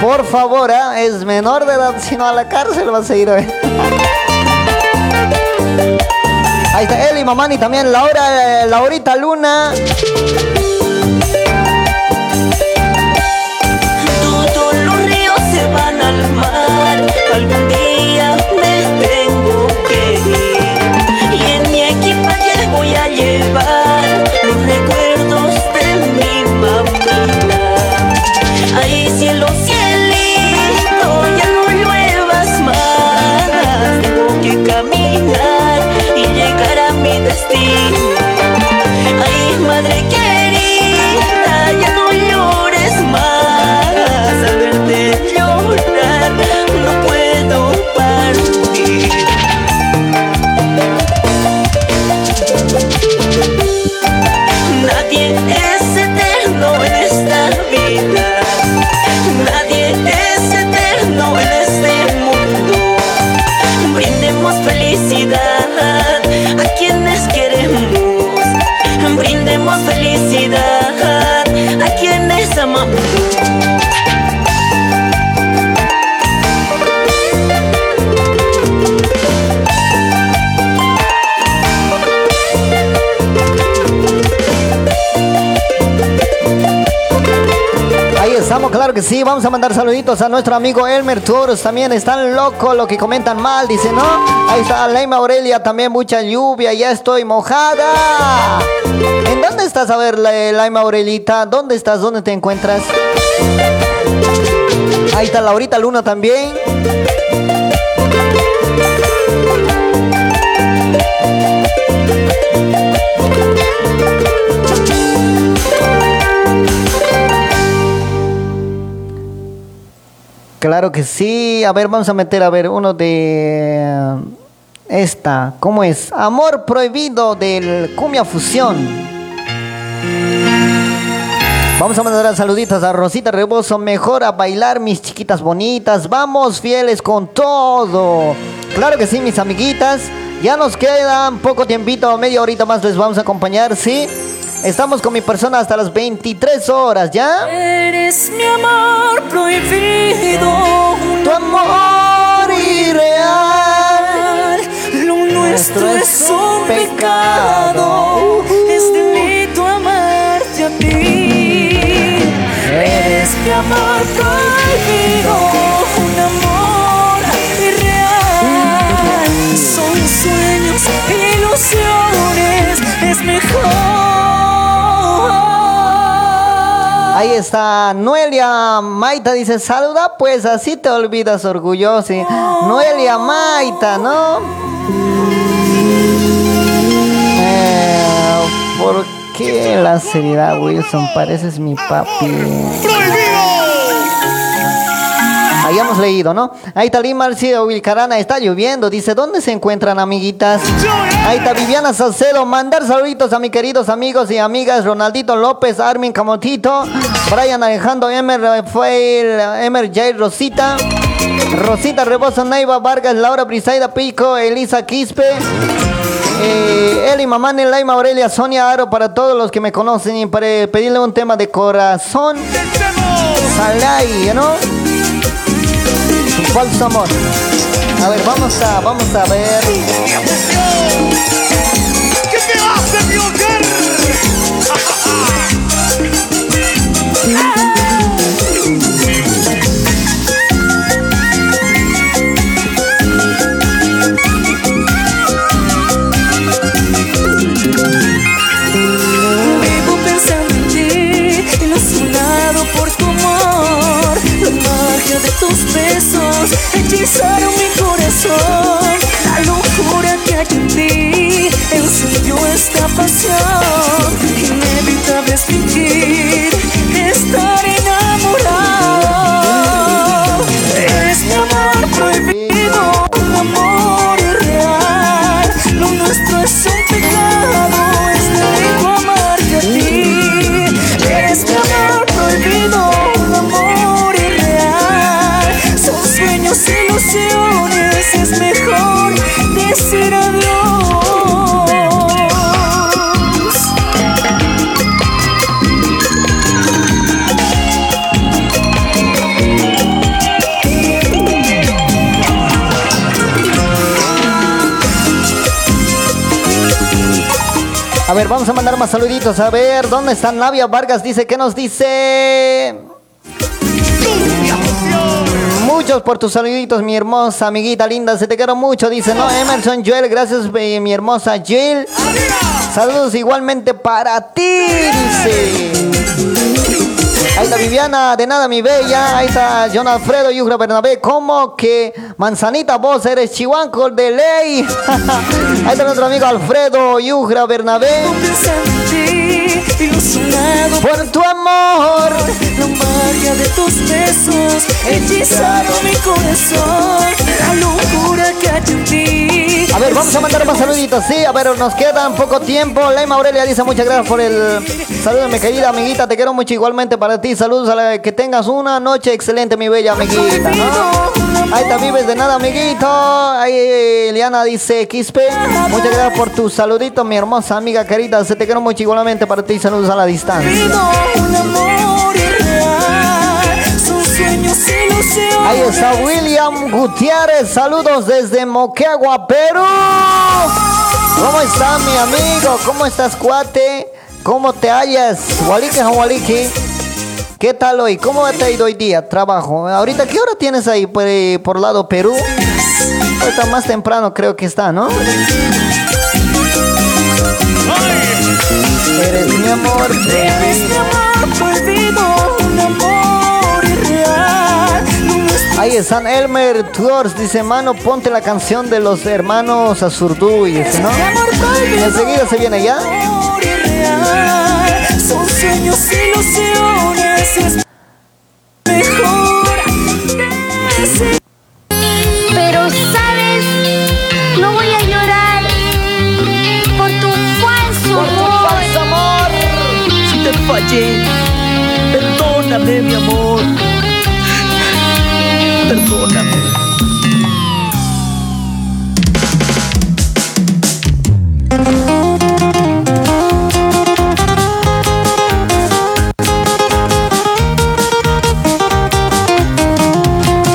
Por, favor, ¿ah? es menor de edad, si no a la cárcel va a seguir hoy. Ahí está Eli Mamani también, Laura, Laurita Luna. Algún día me tengo Nadie claro que sí. Vamos a mandar saluditos a nuestro amigo Elmer Toros. También están locos lo que comentan mal, dice, ¿no? Ahí está Leima Aurelia, también mucha lluvia, ya estoy mojada. ¿En dónde estás? A ver, La- Laima Aurelita, ¿dónde estás? ¿Dónde te encuentras? Ahí está Laurita Luna también. Claro que sí. A ver, vamos a meter, a ver, uno de esta. ¿Cómo es? Amor prohibido del Cumbia Fusión. Vamos a mandar saluditos a Rosita Rebozo. Mejor a bailar, mis chiquitas bonitas. Vamos, fieles con todo. Claro que sí, mis amiguitas. Ya nos quedan poco tiempito, media horita más les vamos a acompañar, ¿sí? Estamos con mi persona hasta las 23 horas, ¿ya? Eres mi amor prohibido, tu amor irreal. Lo nuestro es un pecado, es delito amarte a ti. Eres mi amor prohibido, Ahí está Noelia Maita dice, saluda pues, así te olvidas orgulloso. Noelia Maita, ¿no? Eh, ¿Por qué la seriedad, Wilson? Pareces mi papi. Habíamos leído, ¿no? Ahí está Lima Marcio Vilcarana, está lloviendo. Dice, ¿dónde se encuentran, amiguitas? Ahí está Viviana Salcedo, mandar saluditos a mis queridos amigos y amigas, Ronaldito López, Armin Camotito, Brian Alejandro, Emer Emer Jair Rosita, Rosita Rebosa Neiva Vargas, Laura Brisaida Pico, Elisa Quispe. Eh, Eli Mamani, Laima Aurelia, Sonia Aro, para todos los que me conocen y para pedirle un tema de corazón. Salai, ¿no? Falso amor. A ver, vamos a, vamos a ver. ¿Qué te hace mi hogar? Vivo pensando en ti, ilusionado por tu amor. La magia de tus besos hechizaron mi corazón. La locura que hay en ti encendió esta pasión. Inevitable es fingir A ver, vamos a mandar más saluditos. A ver, ¿dónde está Navia Vargas? Dice, ¿qué nos dice? Muchos por tus saluditos, mi hermosa amiguita linda. Se te quiero mucho, dice, ¿no? Emerson Joel, gracias, mi hermosa Jill. Saludos igualmente para ti, dice. Ahí está Viviana, de nada mi bella. Ahí está John Alfredo Yugra Bernabé. ¿Cómo que manzanita vos eres chihuanco de ley? *laughs* Ahí está nuestro amigo Alfredo Yugra Bernabé. Ilusionado por tu amor. La magia de tus besos hechizaron mi corazón. La locura que hay en ti. A ver, vamos a mandar más saluditos, sí. A ver, nos quedan poco tiempo. Leima Aurelia dice muchas gracias por el saludo, mi querida amiguita. Te quiero mucho igualmente para ti. Saludos a la que tengas una noche excelente, mi bella amiguita. Ahí te vives de nada, amiguito. Ahí Eliana dice Quispe. Muchas gracias por tu saludito, mi hermosa amiga querida. Se te quiero mucho igualmente para ti. Saludos a la distancia. Ahí está William Gutiérrez. Saludos desde Moquegua, Perú. ¿Cómo está mi amigo? ¿Cómo estás, cuate? ¿Cómo te hallas? Waliki, Waliki. ¿Qué tal hoy? ¿Cómo te ha ido hoy día? Trabajo. Ahorita, ¿qué hora tienes ahí por, eh, por lado Perú? Ahorita más temprano creo que está, ¿no? Eres mi amor, Eres mi amor prohibido, Ahí están Elmer Tours, dice, mano, ponte la canción de los hermanos Azurduy, ¿no? Y enseguida se viene ya. Amor. Son sueños, ilusiones. Es mejor. Pero sabes, no voy a llorar por tu falso amor. Si te fallé, Perdóname.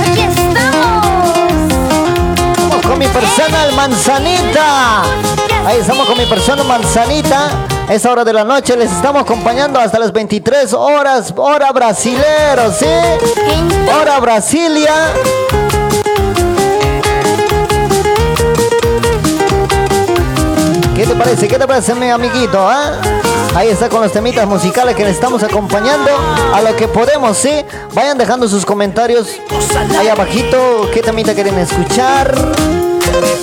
Aquí estamos. Estamos con mi persona, el Manzanita. Ahí estamos con mi persona, Manzanita. Esa hora de la noche les estamos acompañando hasta las 23 horas, hora brasilero, ¿sí? Hora Brasilia. ¿Qué te parece? ¿Qué te parece, mi amiguito? ah? Ahí está con los temitas musicales que le estamos acompañando a lo que podemos, ¿sí? Vayan dejando sus comentarios ahí abajito. ¿Qué temita quieren escuchar?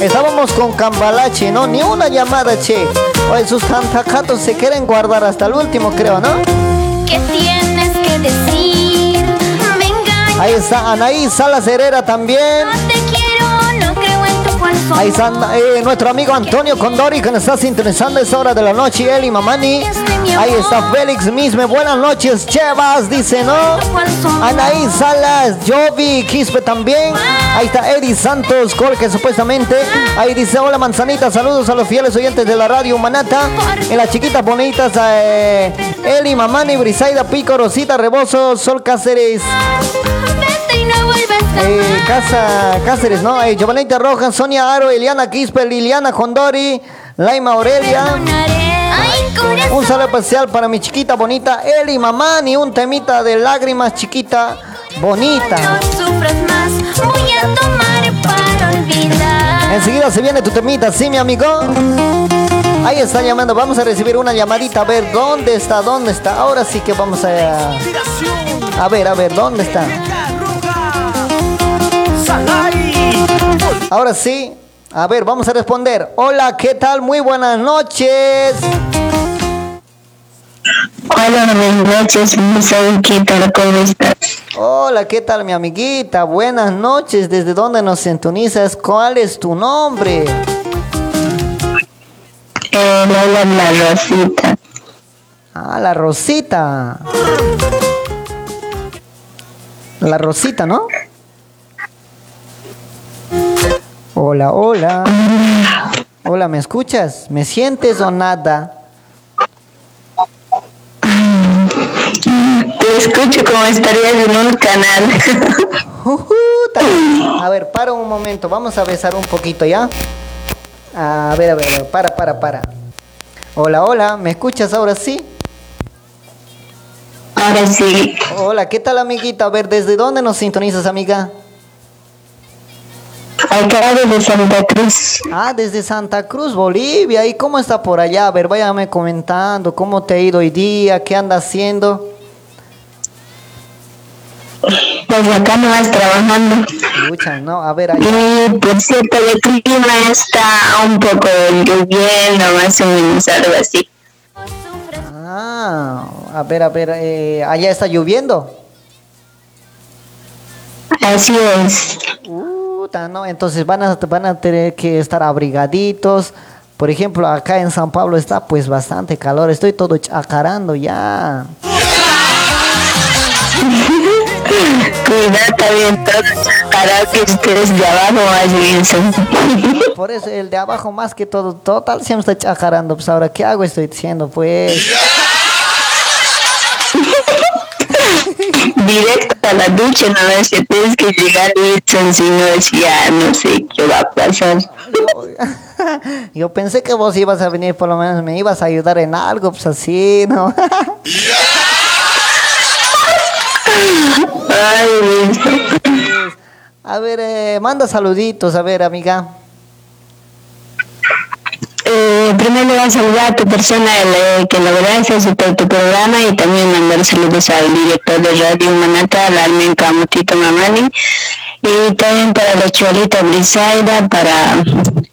Estábamos con Cambalache, ¿no? Ni una llamada, che. Oye, sus cantacatos se quieren guardar hasta el último, creo, ¿no? ¿Qué tienes que decir? Venga, Ahí está Anaí Salas Herrera también. te quiero, Ahí está eh, nuestro amigo Antonio Condori que nos está sintonizando a hora de la noche, él y Mamani. Ahí está Félix Misme, buenas noches, Chevas, dice, ¿no? Anaí Salas, Jovi, Quispe también. Ahí está Eddie Santos, Col, que supuestamente. Ahí dice, hola Manzanita, saludos a los fieles oyentes de la radio Manata. En las chiquitas bonitas, eh, Eli, Mamani, Brisaida, Pico, Rosita, Rebozo, Sol Cáceres. Y no vuelvas Eh, Casa Cáceres, ¿no? Eh, Giovanita Rojas, Sonia Aro, Eliana Quispe, Liliana Condori, Laima Aurelia. Un saludo especial para mi chiquita bonita Eli Mamani, un temita de lágrimas chiquita bonita. sufras más, voy a tomar para olvidar. Enseguida se viene tu temita, ¿sí, mi amigo? Ahí está llamando, vamos a recibir una llamadita, a ver, ¿dónde está? ¿Dónde está? Ahora sí que vamos a... A ver, a ver, ¿dónde está? Ahora sí, a ver, vamos a responder. Hola, ¿qué tal? Muy buenas noches. Hola, buenas noches, mi amiguita, ¿cómo estás? Hola, ¿qué tal mi amiguita? Buenas noches, ¿desde dónde nos sintonizas? ¿Cuál es tu nombre? Eh, hola, la Rosita. Ah, la Rosita. La Rosita, ¿no? Hola, hola. Hola, ¿me escuchas? ¿Me sientes o nada? Te escucho como estarías en un canal. *laughs* A ver, para un momento, vamos a besar un poquito, ¿ya? A ver, a ver, a ver, para, para, para. Hola, hola, ¿me escuchas ahora sí? Ahora sí. Hola, ¿qué tal, amiguita? A ver, ¿desde dónde nos sintonizas, amiga? Acá desde Santa Cruz. Ah, desde Santa Cruz, Bolivia. ¿Y cómo está por allá? A ver, váyame comentando cómo te ha ido hoy día, qué anda haciendo. Pues acá no vas trabajando. Escucha, ¿no? A ver, ahí. Y por cierto, el clima está un poco lloviendo, más o menos, algo así. Ah, a ver, a ver, eh, allá está lloviendo. Así es. Entonces van a, van a tener que estar abrigaditos. Por ejemplo, acá en San Pablo está pues bastante calor. Estoy todo chacarando ya. *laughs* Cuidado también todo para que estés de abajo más bien. Por eso el de abajo más que todo, total siempre está chacarando. Pues ahora, ¿qué hago? Estoy diciendo, pues. Directo a la ducha, no es que tienes que llegar y si no es ya no sé qué va a pasar. *laughs* Yo pensé que vos ibas a venir, por lo menos me ibas a ayudar en algo, pues así, ¿no? *laughs* *laughs* A ver, eh, manda saluditos, a ver, amiga. Primero le voy a saludar a tu persona eh, que verdad es por tu programa y también mandar saludos al director de Radio Manata, al Almen Camutito Mamani y también para la Cholita Brisaida, para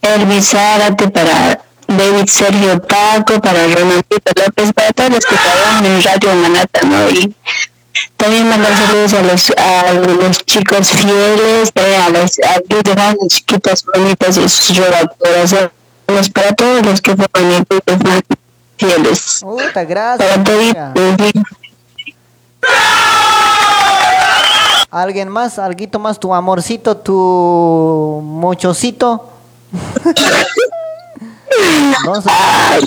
Elvis Zárate, para David Sergio Paco, para Ronaldito López, para todos los que trabajan en Radio Manata, ¿no? Y también mandar saludos a los, a los chicos fieles, eh, a las a los demás chiquitas bonitas y sus para todos los que fueron equipos fieles. Puta, gracias. Para todos. ¿Alguien más? ¿Alguito más? ¿Tu amorcito? ¿Tu mochocito? *laughs* A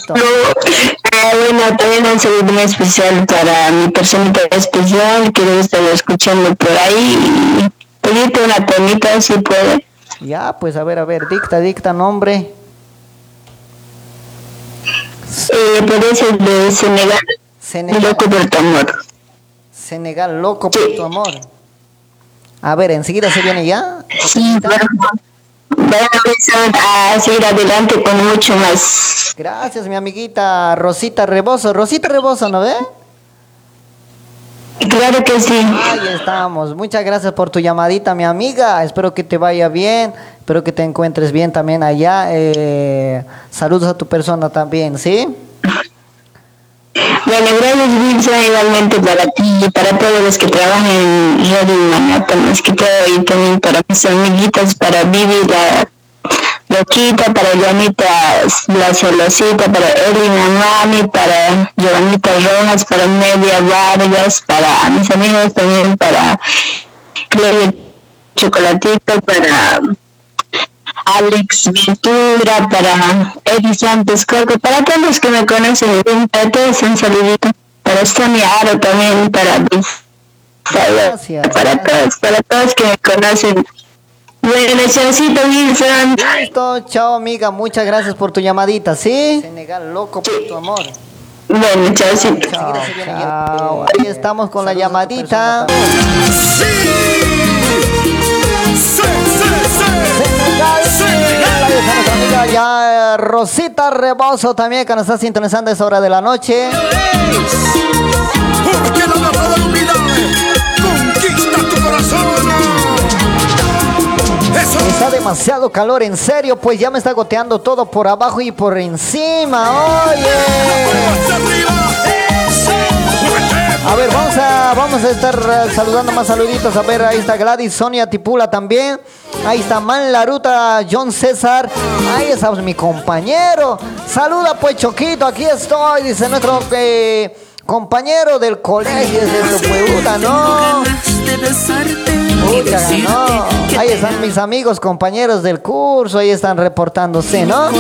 Ah, bueno, también un saludo muy especial para mi personita especial que debe estar escuchando por ahí pedirte una temita si puede. Ya, pues a ver, a ver, dicta, dicta nombre. Eh, ser de Senegal. Senegal. Loco por tu amor. Senegal, loco por tu amor. A ver, enseguida se viene ya. Sí, Bueno, Wilson, a seguir adelante con mucho más. Gracias, mi amiguita Rosita Rebozo. Rosita Rebozo, ¿no ve? Claro que sí. Ahí estamos. Muchas gracias por tu llamadita, mi amiga. Espero que te vaya bien. Espero que te encuentres bien también allá. Eh, saludos a tu persona también, ¿sí? Bueno, gracias Wilson, igualmente para ti y para todos los que trabajan en Radio Manhattan, más que todo, y también para mis amiguitas, para Vivi, la Loquita, para Janita, la Celosita, para Elina Mami, para Giovanita Rojas, para Media Vargas, para mis amigos también, para Claudia Chocolatito, para Alex Ventura, para Eddie Santos Coco, para todos los que me conocen, para todos un saludito, para Sonia Aro también, para para, para todos, para todos que me conocen. Bueno, Wilson. Listo, chao amiga, muchas gracias por tu llamadita, ¿sí? Senegal, loco por tu amor. Bueno. Chao, chao. Ahí estamos con la llamadita. Nuestra amiga ya Rosita Rebozo también que nos está sintonizando a esa hora de la noche. Porque la verdad inolvidable conquista tu corazón. Eso. Está demasiado calor, en serio, pues ya me está goteando todo por abajo y por encima. Oye. A ver, vamos a, vamos a estar eh, saludando más saluditos. A ver, ahí está Gladys, Sonia Tipula también. Ahí está Man Laruta, John César. Ahí está mi compañero. Saluda pues Choquito, aquí estoy, dice nuestro eh, compañero del colegio de su puebluta, ¿no? No. Ahí están mis amigos, compañeros del curso, ahí están reportándose, ¿no?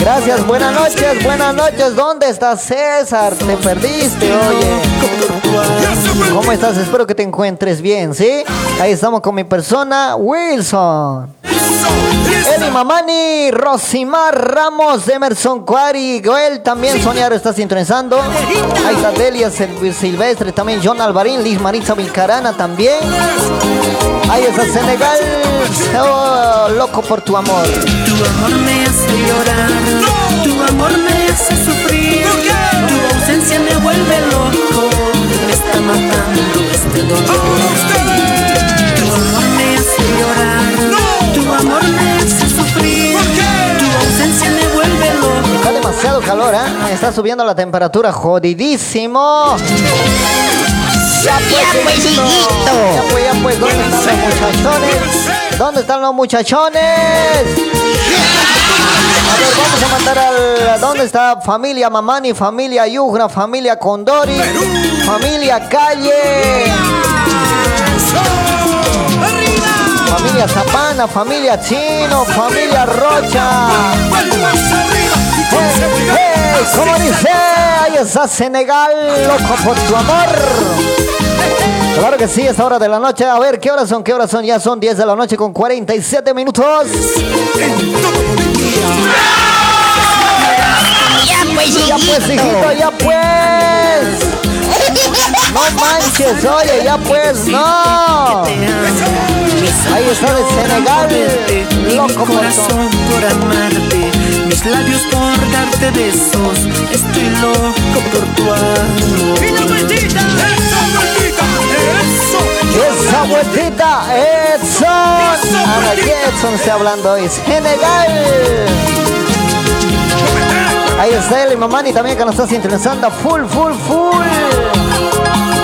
Gracias, buenas noches, buenas noches. ¿Dónde estás, César? Te perdiste, oye. ¿Cómo estás? Espero que te encuentres bien, ¿sí? Ahí estamos con mi persona, Wilson. Eli Mamani, Rosimar Ramos, Emerson Cuari, Goel también, Sonia está sintonizando. Ahí está Delia Sil- Silvestre, también John Alvarín, Liz Maritza Vilcarana también. Ahí está Senegal, oh, loco por tu amor. Tu amor me hace llorar, tu amor me hace sufrir, tu ausencia me vuelve loco, me está matando este dolor. Tu amor me hace llorar, tu amor me hace sufrir, tu ausencia me vuelve loco. Está demasiado calor, ¿eh? Está subiendo la temperatura, jodidísimo. Ya pues, hijito. Ya pues, ya pues, ¿dónde están los muchachones? ¿Dónde están los muchachones? A ver, vamos a mandar al... ¿Dónde está familia Mamani, familia Yugra, familia Condori, familia Calle? Familia Zapana, familia Chino, familia Rocha. Hey, hey, ¿Cómo dice? Está Senegal, loco por tu amor. Claro que sí, esta hora de la noche. A ver, ¿qué horas son? ¿Qué horas son? Ya son 10 de la noche con 47 minutos. Ya pues, Ya pues, hijito, ya pues. No manches, oye, ya pues, no. Ahí está de Senegal, loco por tu corazón labios por darte besos, estoy loco por tu amor. Y la vueltita, esa vueltita, eso. Esa vueltita, Edson. Ana Edson está hablando hoy. Senegal. Ahí está el Mamani también que nos está sintonizando. Full, full, full.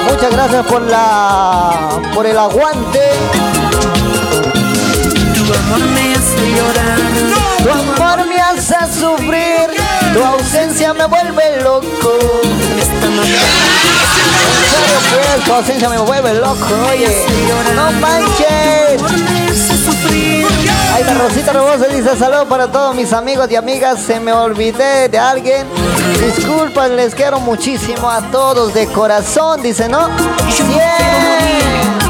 Muchas gracias por la por el aguante. Tu amor me hace llorar, Tu amor me hace sufrir. Tu ausencia me vuelve loco. pues, tu ausencia me vuelve loco. Oye, no manches. Ahí está Rosita Rebosa dice saludos para todos mis amigos y amigas. Se me olvidé de alguien. Disculpas, les quiero muchísimo a todos de corazón. Dice, ¿no? Bien.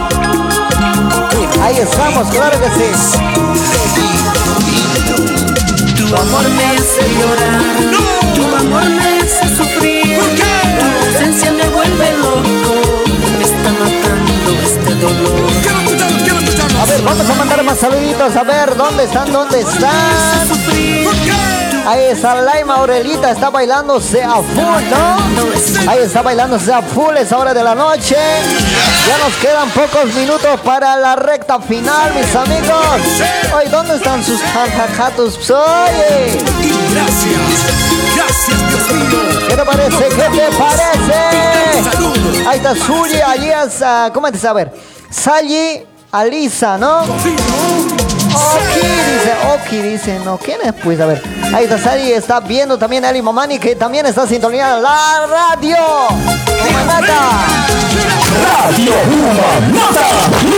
Ahí estamos, claro que sí. tu amor me hace llorar, tu amor me hace sufrir, tu ausencia me vuelve loco, me está matando este dolor. Quiero escucharlo, quiero escucharlo. A ver, vamos a mandar más más saluditos. A ver, ¿dónde están? ¿Dónde están? Ahí está Laima Aurelita, está bailándose a full, ¿no? Ahí está bailándose a full, es hora de la noche. Ya nos quedan pocos minutos para la recta final, mis amigos. Hoy, ¿dónde están sus jajajatos? Oye. Gracias, gracias Dios mío. ¿Qué te parece? ¿Qué te parece? Ahí está Suri, Alias, ah, ¿cómo te saber? Sally Alisa, ¿no? Oki dice, Oki dice, no, ¿quién es? Pues a ver, ahí está Sally, está viendo también a Ali Momani que también está sintonizando la radio. Humanata. Radio Humanata,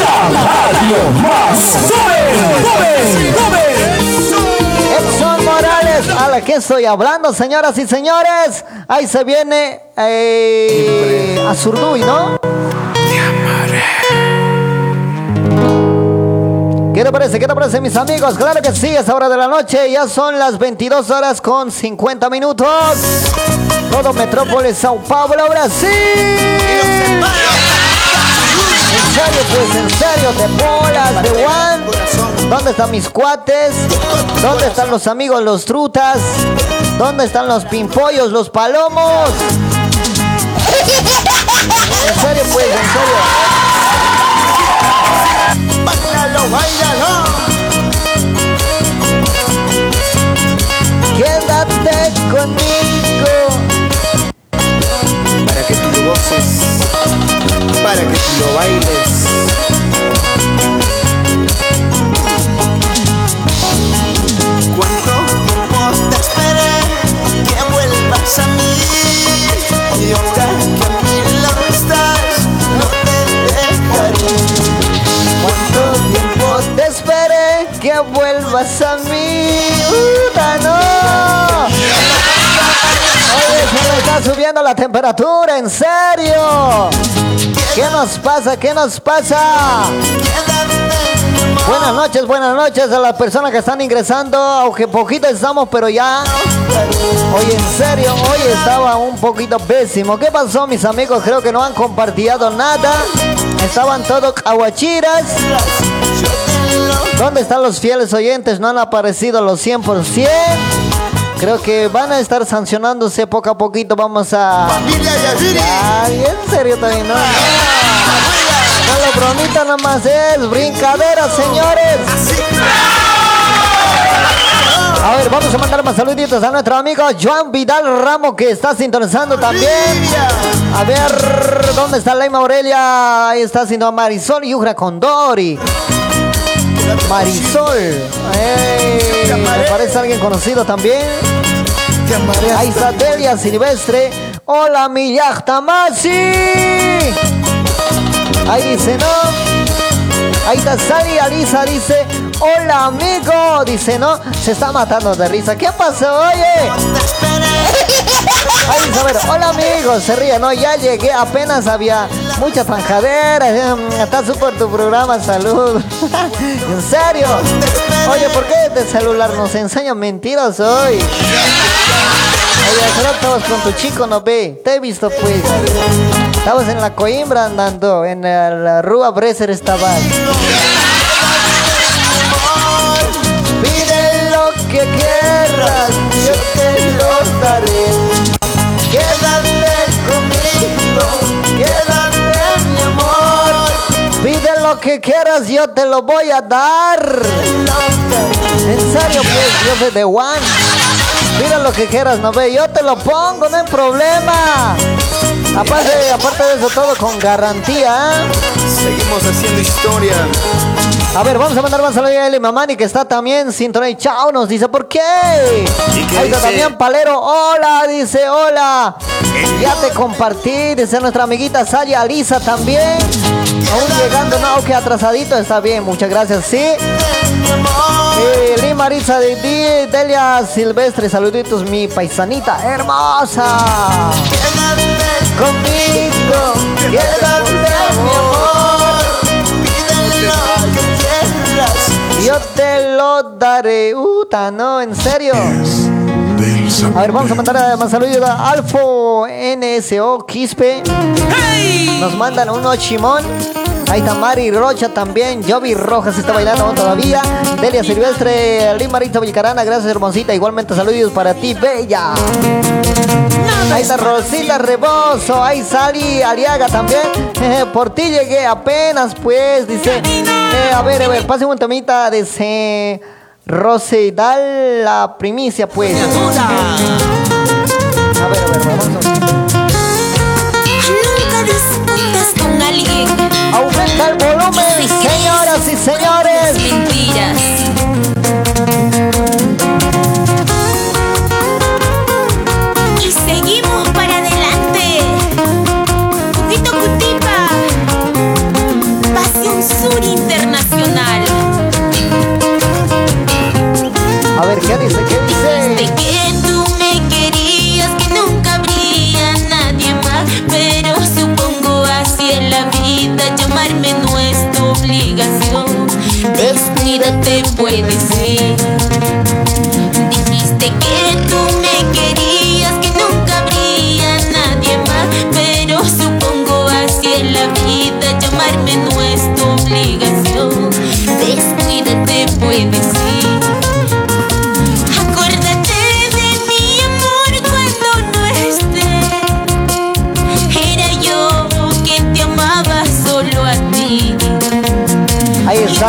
la radio más joven, joven, Edson Morales, a la que estoy hablando, señoras y señores. Ahí se viene eh, Azurduy, ¿no? ¿Qué te parece? ¿Qué te parece, mis amigos? Claro que sí, es hora de la noche. Ya son las 22 horas con 50 minutos. Todo Metrópolis, Sao Paulo, Brasil. En serio, pues, en serio, de bolas, de one. ¿Dónde están mis cuates? ¿Dónde están los amigos, los trutas? ¿Dónde están los pimpollos, los palomos? En serio, pues, en serio. Báilalo, báilalo. Quédate conmigo. Para que tú lo goces, para que tú lo bailes. Vuelvas a mí? ¡Puta, no! Oye, se me está subiendo la temperatura, en serio. ¿Qué nos pasa? ¿Qué nos pasa? Buenas noches, buenas noches a las personas que están ingresando, aunque poquito estamos, pero ya. Oye, en serio, hoy estaba un poquito pésimo. ¿Qué pasó, mis amigos? Creo que no han compartido nada. Estaban todos caguachiras. ¿Dónde están los fieles oyentes? No han aparecido los 100%. Creo que van a estar sancionándose poco a poquito. Vamos a. Ay, en serio también, ¿no? No lo bromita nomás es brincadera, señores. A ver, vamos a mandar más saluditos a nuestro amigo Joan Vidal Ramos que está sintonizando también. A ver, ¿dónde está Laima Aurelia? Ahí está haciendo Marisol y Ujra Condori. Marisol. Ey, me parece alguien conocido también. Ahí está Delia Silvestre. Hola, mi Yachtamasi. Ahí dice, ¿no? Ahí está Sari Alisa, dice, hola amigo, dice, ¿no? Se está matando de risa. ¿Qué pasó, oye? *laughs* Ahí ver, hola amigo, se ríe, ¿no? Ya llegué, apenas había mucha zanjadera. Está súper tu programa, salud. *laughs* en serio. Oye, ¿por qué este celular nos enseña mentiras hoy? Oye, rato estabas con tu chico, ¿no ve? Te he visto, pues. Estabas en la Coimbra andando, en la, Rúa Breser estabas. Pide lo que quieras. Que quieras, yo te lo voy a dar. En serio, pues, yo soy de One. Pide lo que quieras, no ve, yo te lo pongo, no hay problema. Aparte, aparte de eso, todo con garantía. Seguimos haciendo historia. A ver, vamos a mandar más saludos a Eli Mamani que está también sintonía y chao, nos dice ¿por qué? qué Ahí está también Palero, hola, dice hola. Ya te compartí, dice nuestra amiguita Saya Lisa también. No, que atrasadito está bien, muchas gracias, sí. Eh, Lee Marisa de Delia Silvestre, saluditos, mi paisanita hermosa. Conmigo, quédate, mi amor. Yo te lo daré. Uta, no, en serio. A ver, vamos a mandar más saludos a Alfo NSO Quispe. Nos mandan un ochimón. Ahí está Mari Rocha también. Jovi Rojas está bailando todavía. Delia Silvestre, Limarito Vilcarana, gracias hermosita. Igualmente saludos para ti, Bella. Ahí está Rosita Rebozo, ahí Sally Aliaga también. Por ti llegué apenas, pues, dice. Eh, a ver, a ver, pase un temita de ese Rosedal la primicia, pues. A ver, a ver, vamos Aumenta el volumen, señoras y señores. Mentiras.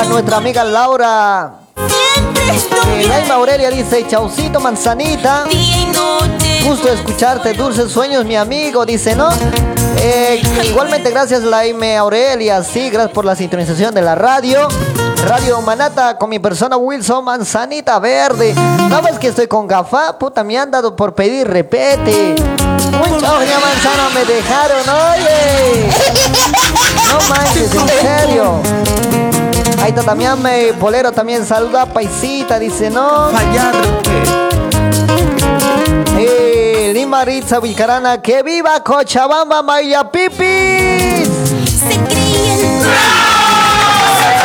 Nuestra amiga Laura. Eh, Laima Aurelia dice, chaucito manzanita. Gusto escucharte, dulces sueños, mi amigo, dice, ¿no? Eh, igualmente, gracias, Laime Aurelia. Sí, gracias por la sintonización de la radio. Radio Manata con mi persona Wilson Manzanita Verde. ¿No ves que estoy con gafa? Puta, me han dado por pedir repete. Uy, ya manzana, me dejaron, oye. No manches, en serio. Ahí está también me Polero también saluda Paisita, dice no. Fallar. Eh, Lima Ritza Vilcarana, que viva Cochabamba Maya Pipis.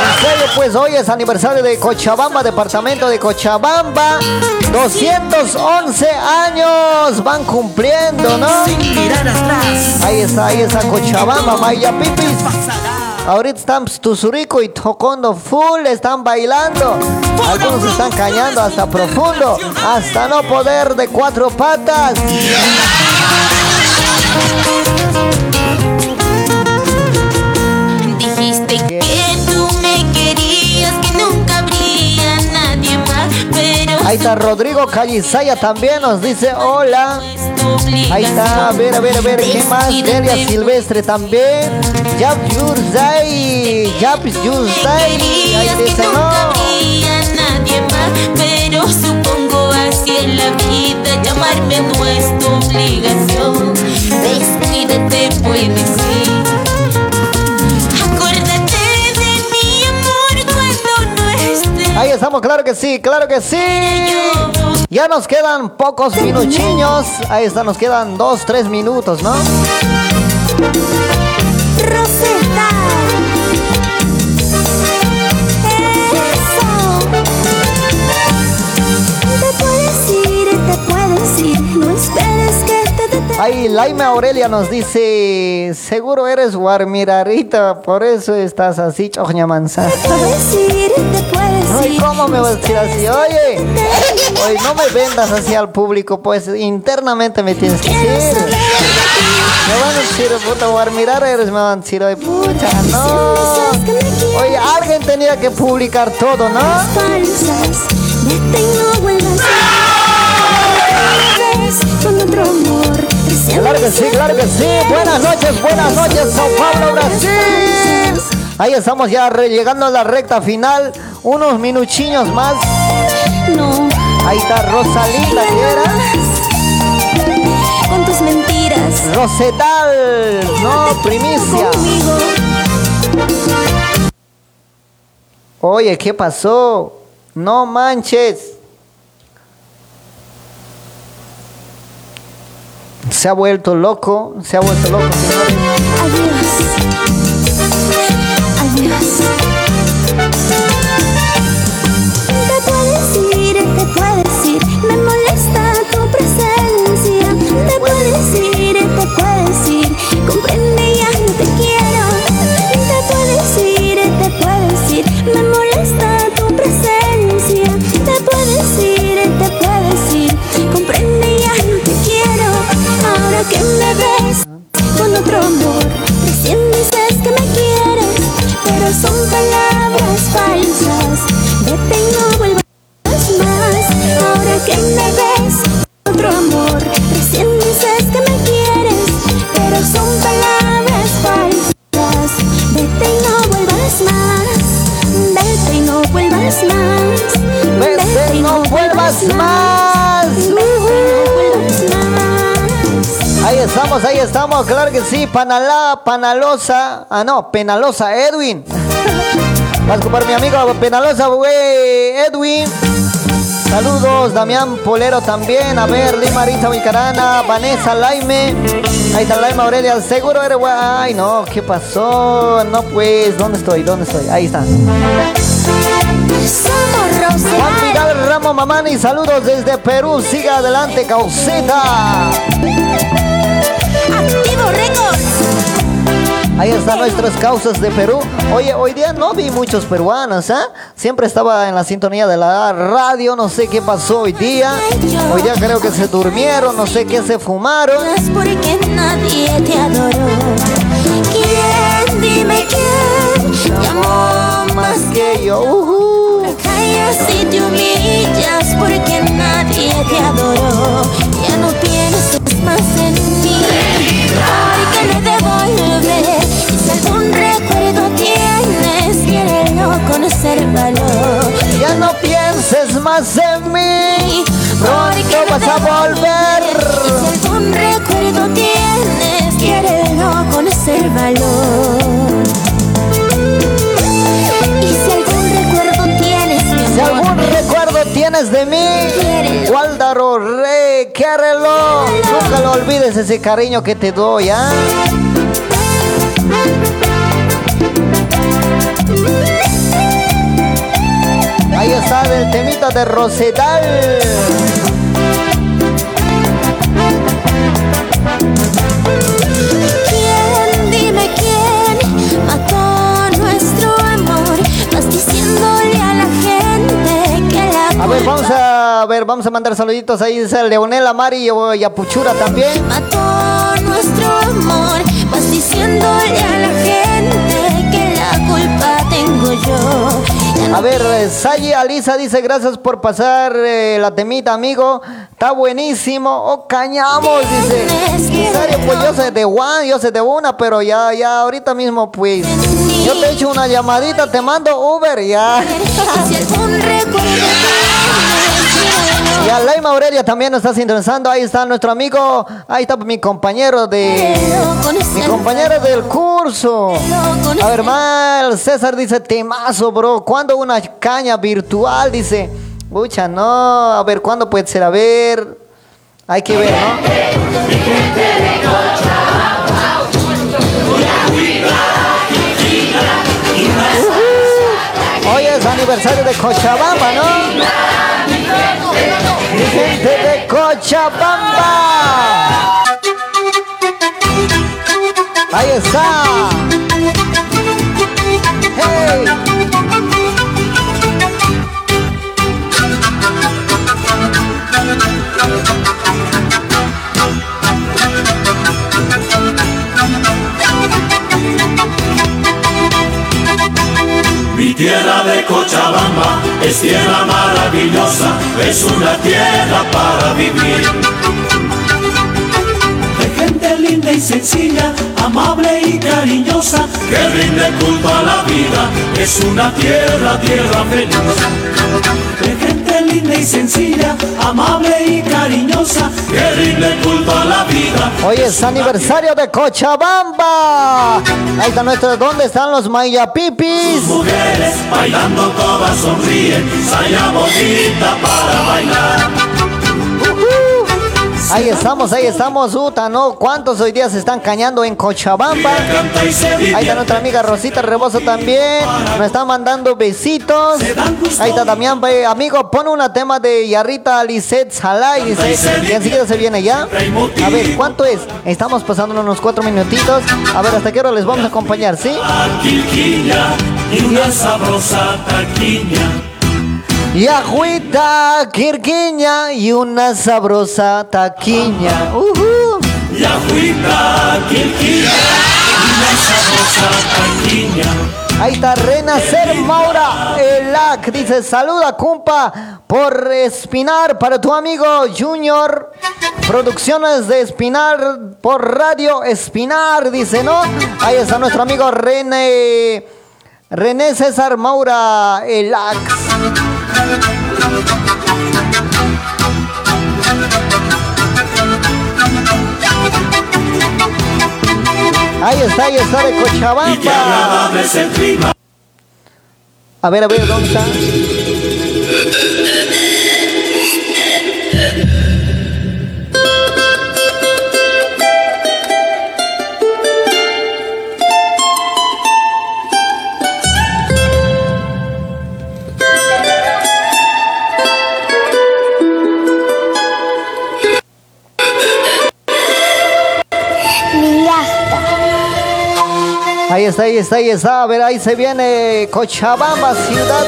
En serio, pues hoy es aniversario de Cochabamba, departamento de Cochabamba. 211 años van cumpliendo, ¿no? Ahí está, ahí está Cochabamba, Maya Pipis. Ahorita están Tuzurico y Tocondo full, están bailando. Algunos están cañando hasta profundo, hasta no poder de cuatro patas. Ahí está Rodrigo Callisaya también nos dice hola. Ahí está, a ver, a ver, a ver, ¿qué más? Delia Silvestre también. Yap Yurzai, Yap Yurzai. Ahí dice no. supongo así en la vida, llamarme no es tu obligación. Descuídate, puedes ir. Estamos, claro que sí, claro que sí. Ya nos quedan pocos minuchiños. Ahí está, nos quedan dos, tres minutos, ¿no? Ahí Laima Aurelia nos dice, seguro eres guarmirarita, por eso estás así, choña manzana. Ay. ¿cómo me vas a decir así? Oye, oye, no me vendas así al público, pues internamente me tienes que decir. Me van a decir, puta, guarmirar eres, me van a decir, oye, puta, no. Oye, alguien tenía que publicar todo, ¿no? Con otro amor. Claro que sí, claro que sí. Buenas noches, buenas noches, Sao Paulo, Brasil. Ahí estamos ya llegando a la recta final. Unos minuchiños más. No. Ahí está Rosalinda, ¿qué era? Con tus mentiras. Rosetal, no, primicia. Oye, ¿qué pasó? No manches. Se ha vuelto loco, se ha vuelto loco. Más. Ahí estamos, ahí estamos, claro que sí. Panalá, Panalosa. Ah, no, Penalosa, Edwin. Vas a mi amigo Penalosa, güey, Edwin. Saludos, Damián Polero también. A ver, Lima Vicarana, Vanessa Laime. Ahí está Laime Aurelia. Seguro eres güey. Ay, no, ¿qué pasó? No, pues, ¿dónde estoy? ¿Dónde estoy? Ahí está. Juan Miguel Ramos Mamani, saludos desde Perú. Siga adelante, causita. Activo Records. Ahí están nuestras causas de Perú. Oye, hoy día no vi muchos peruanos, ¿ah? Siempre estaba en la sintonía de la radio, no sé qué pasó hoy día. Hoy día creo que se durmieron, no sé qué se fumaron. Es porque nadie te adoró. ¿Quién? Dime quién te amó más que yo. Callas y te humillas porque nadie te adoró. Ya no pienses más en mí. Porque le devolver. Y si algún recuerdo tienes, quiérelo valor. Ya no pienses más en mí. Pronto vas a volver. Y si algún recuerdo tienes, quiérelo con de mí, Guáldaro, re, quérelo. Nunca lo olvides ese cariño que te doy, ¿ah? Ahí está el temita de Rosedal. Vamos a ver, vamos a mandar saluditos ahí, dice Leonela, Mari y- y a Puchura también. mató nuestro amor. Vas diciéndole a la gente que la culpa tengo yo. Ya no A ver, Sayi Alisa dice gracias por pasar eh, la temita, amigo. Está buenísimo. Oh, cañamos, dice. Pues yo sé de one, yo sé de una, pero ya, ya ahorita mismo, pues. Yo te echo una llamadita, te mando Uber, ya. *laughs* Y a Laima Aurelia también nos está sintonizando. Ahí está nuestro amigo. Ahí está mi compañero de. Mi compañero del curso. A ver, mal. César dice temazo, bro. ¿Cuándo una caña virtual? Dice. Pucha, no. A ver, ¿cuándo puede ser? A ver. Hay que ver, ¿no? Hoy es aniversario de Cochabamba, ¿no? Mi gente de Cochabamba. Ahí está. Hey. Mi tierra Cochabamba es tierra maravillosa, es una tierra para vivir. De gente linda y sencilla, amable y cariñosa, que rinde culto a la vida, es una tierra, tierra feliz. Linda y sencilla, amable y cariñosa, que rinde culto a la vida. Hoy es aniversario de Cochabamba. Ahí está nuestro. ¿Dónde están los mayapipis? Mujeres bailando todas sonríen, saya bonita para bailar. Ahí estamos, ahí estamos, Uta, ¿no? ¿Cuántos hoy día se están cañando en Cochabamba? Ahí está nuestra amiga Rosita Rebozo también. Nos está mandando besitos. Ahí está Damián, ve, amigo, pon una tema de Yarrita Lisette Salay, dice. Y enseguida se viene ya. A ver, ¿cuánto es? Estamos pasando unos cuatro minutitos. A ver, ¿hasta qué hora les vamos a acompañar, sí? Y una sabrosa taquiña. Y agüita, quirquiña y una sabrosa taquiña. Ujú. Y agüita, quilquilla y una sabrosa taquiña. Ahí está Renacer Maura Elac. Dice, saluda, compa, por Espinar para tu amigo Junior. Producciones de Espinar por Radio Espinar, dice, ¿no? Ahí está nuestro amigo René. René César Maura Elax. Ahí está, ahí está de Cochabamba. A ver, a ver, ¿dónde está? Ahí está, ahí está, ahí está. A ver, ahí se viene Cochabamba, ciudad.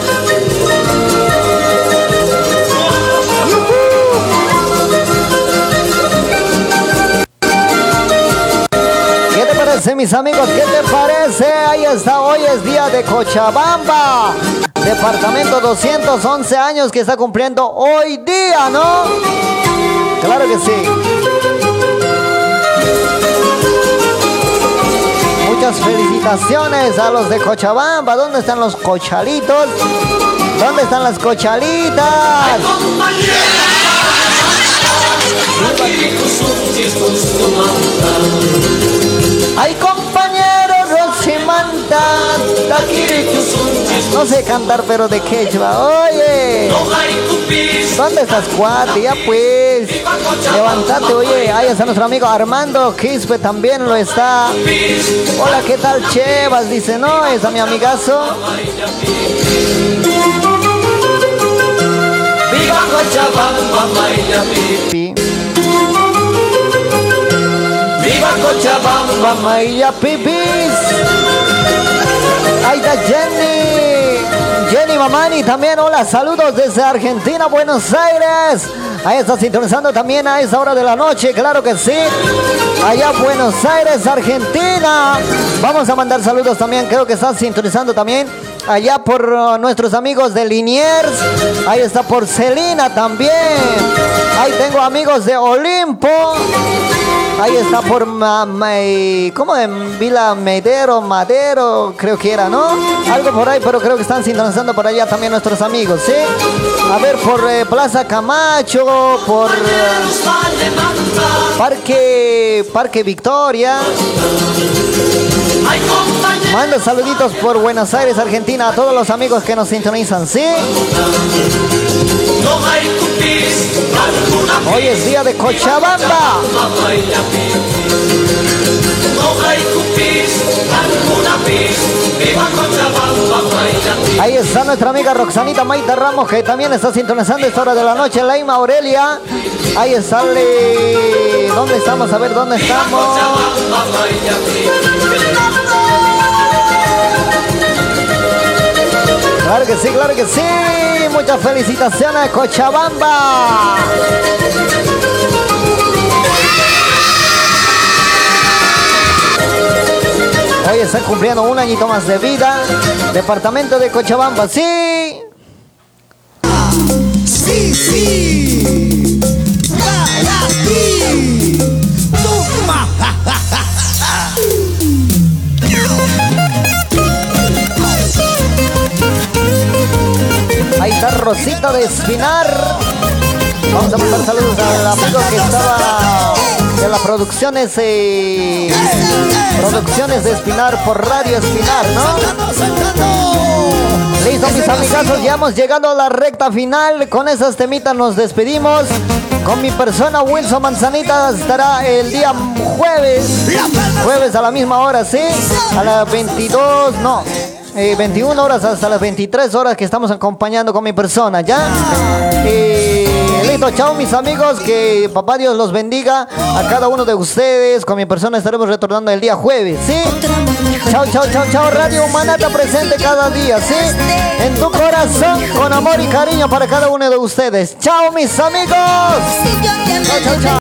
¿Qué te parece, mis amigos? ¿Qué te parece? Ahí está, hoy es día de Cochabamba. Departamento 211 años que está cumpliendo hoy día, ¿no? Claro que sí. Muchas felicitaciones a los de Cochabamba. ¿Dónde están los cochalitos? ¿Dónde están las cochalitas? Ay compañeros, Rosimanta, no sé cantar pero de quechua, oye. ¿Dónde estás cuate? Ya pues, levántate, oye, ahí está nuestro amigo Armando Quispe también lo está. Hola, ¿qué tal Chevas? Dice, no, es a mi amigazo. Viva Cochabamba, Pi. Viva Cochabamba, Maya Pipis. Ahí está Jenny. Jenny Mamani también, hola, saludos desde Argentina, Buenos Aires. Ahí está sintonizando también a esa hora de la noche, claro que sí. Allá Buenos Aires, Argentina. Vamos a mandar saludos también, creo que está sintonizando también. Allá por uh, nuestros amigos de Liniers. Ahí está por Celina también. Ahí tengo amigos de Olimpo. Ahí está por Ma- ¿cómo en Vila Medero, Madero, creo que era, ¿no? Algo por ahí, pero creo que están sintonizando por allá también nuestros amigos, ¿sí? A ver, por eh, Plaza Camacho, por eh, Parque, Parque Victoria. Mando saluditos por Buenos Aires, Argentina, a todos los amigos que nos sintonizan, ¿sí? Hoy es día de Cochabamba. Ahí está nuestra amiga Roxanita Maita Ramos, que también está sintonizando esta hora de la noche. Laima Aurelia. Ahí está. Le... ¿Dónde estamos? A ver, ¿dónde estamos? Claro que sí, claro que sí. Muchas felicitaciones, Cochabamba. Hoy está cumpliendo un añito más de vida. Departamento de Cochabamba, sí. Sí, sí. Para ti. Toma. *laughs* Ahí está Rosita de Espinar. Vamos a mandar saludos al amigo que estaba de las producciones producciones de Espinar por Radio Espinar, ¿no? Listo, mis amigazos, ya hemos llegado a la recta final. Con esas temitas nos despedimos. Con mi persona Wilson Manzanita estará el día jueves. Jueves a la misma hora, ¿sí? A las 22, no. Eh, 21 horas hasta las 23 horas que estamos acompañando con mi persona, ¿ya? Eh, listo, chao mis amigos, que papá Dios los bendiga a cada uno de ustedes. Con mi persona estaremos retornando el día jueves, ¿sí? Chao, chao, chao, chao. Radio Humana está presente cada día, ¿sí? En tu corazón, con amor y cariño para cada uno de ustedes. Chao mis amigos. Chao, chao, chao.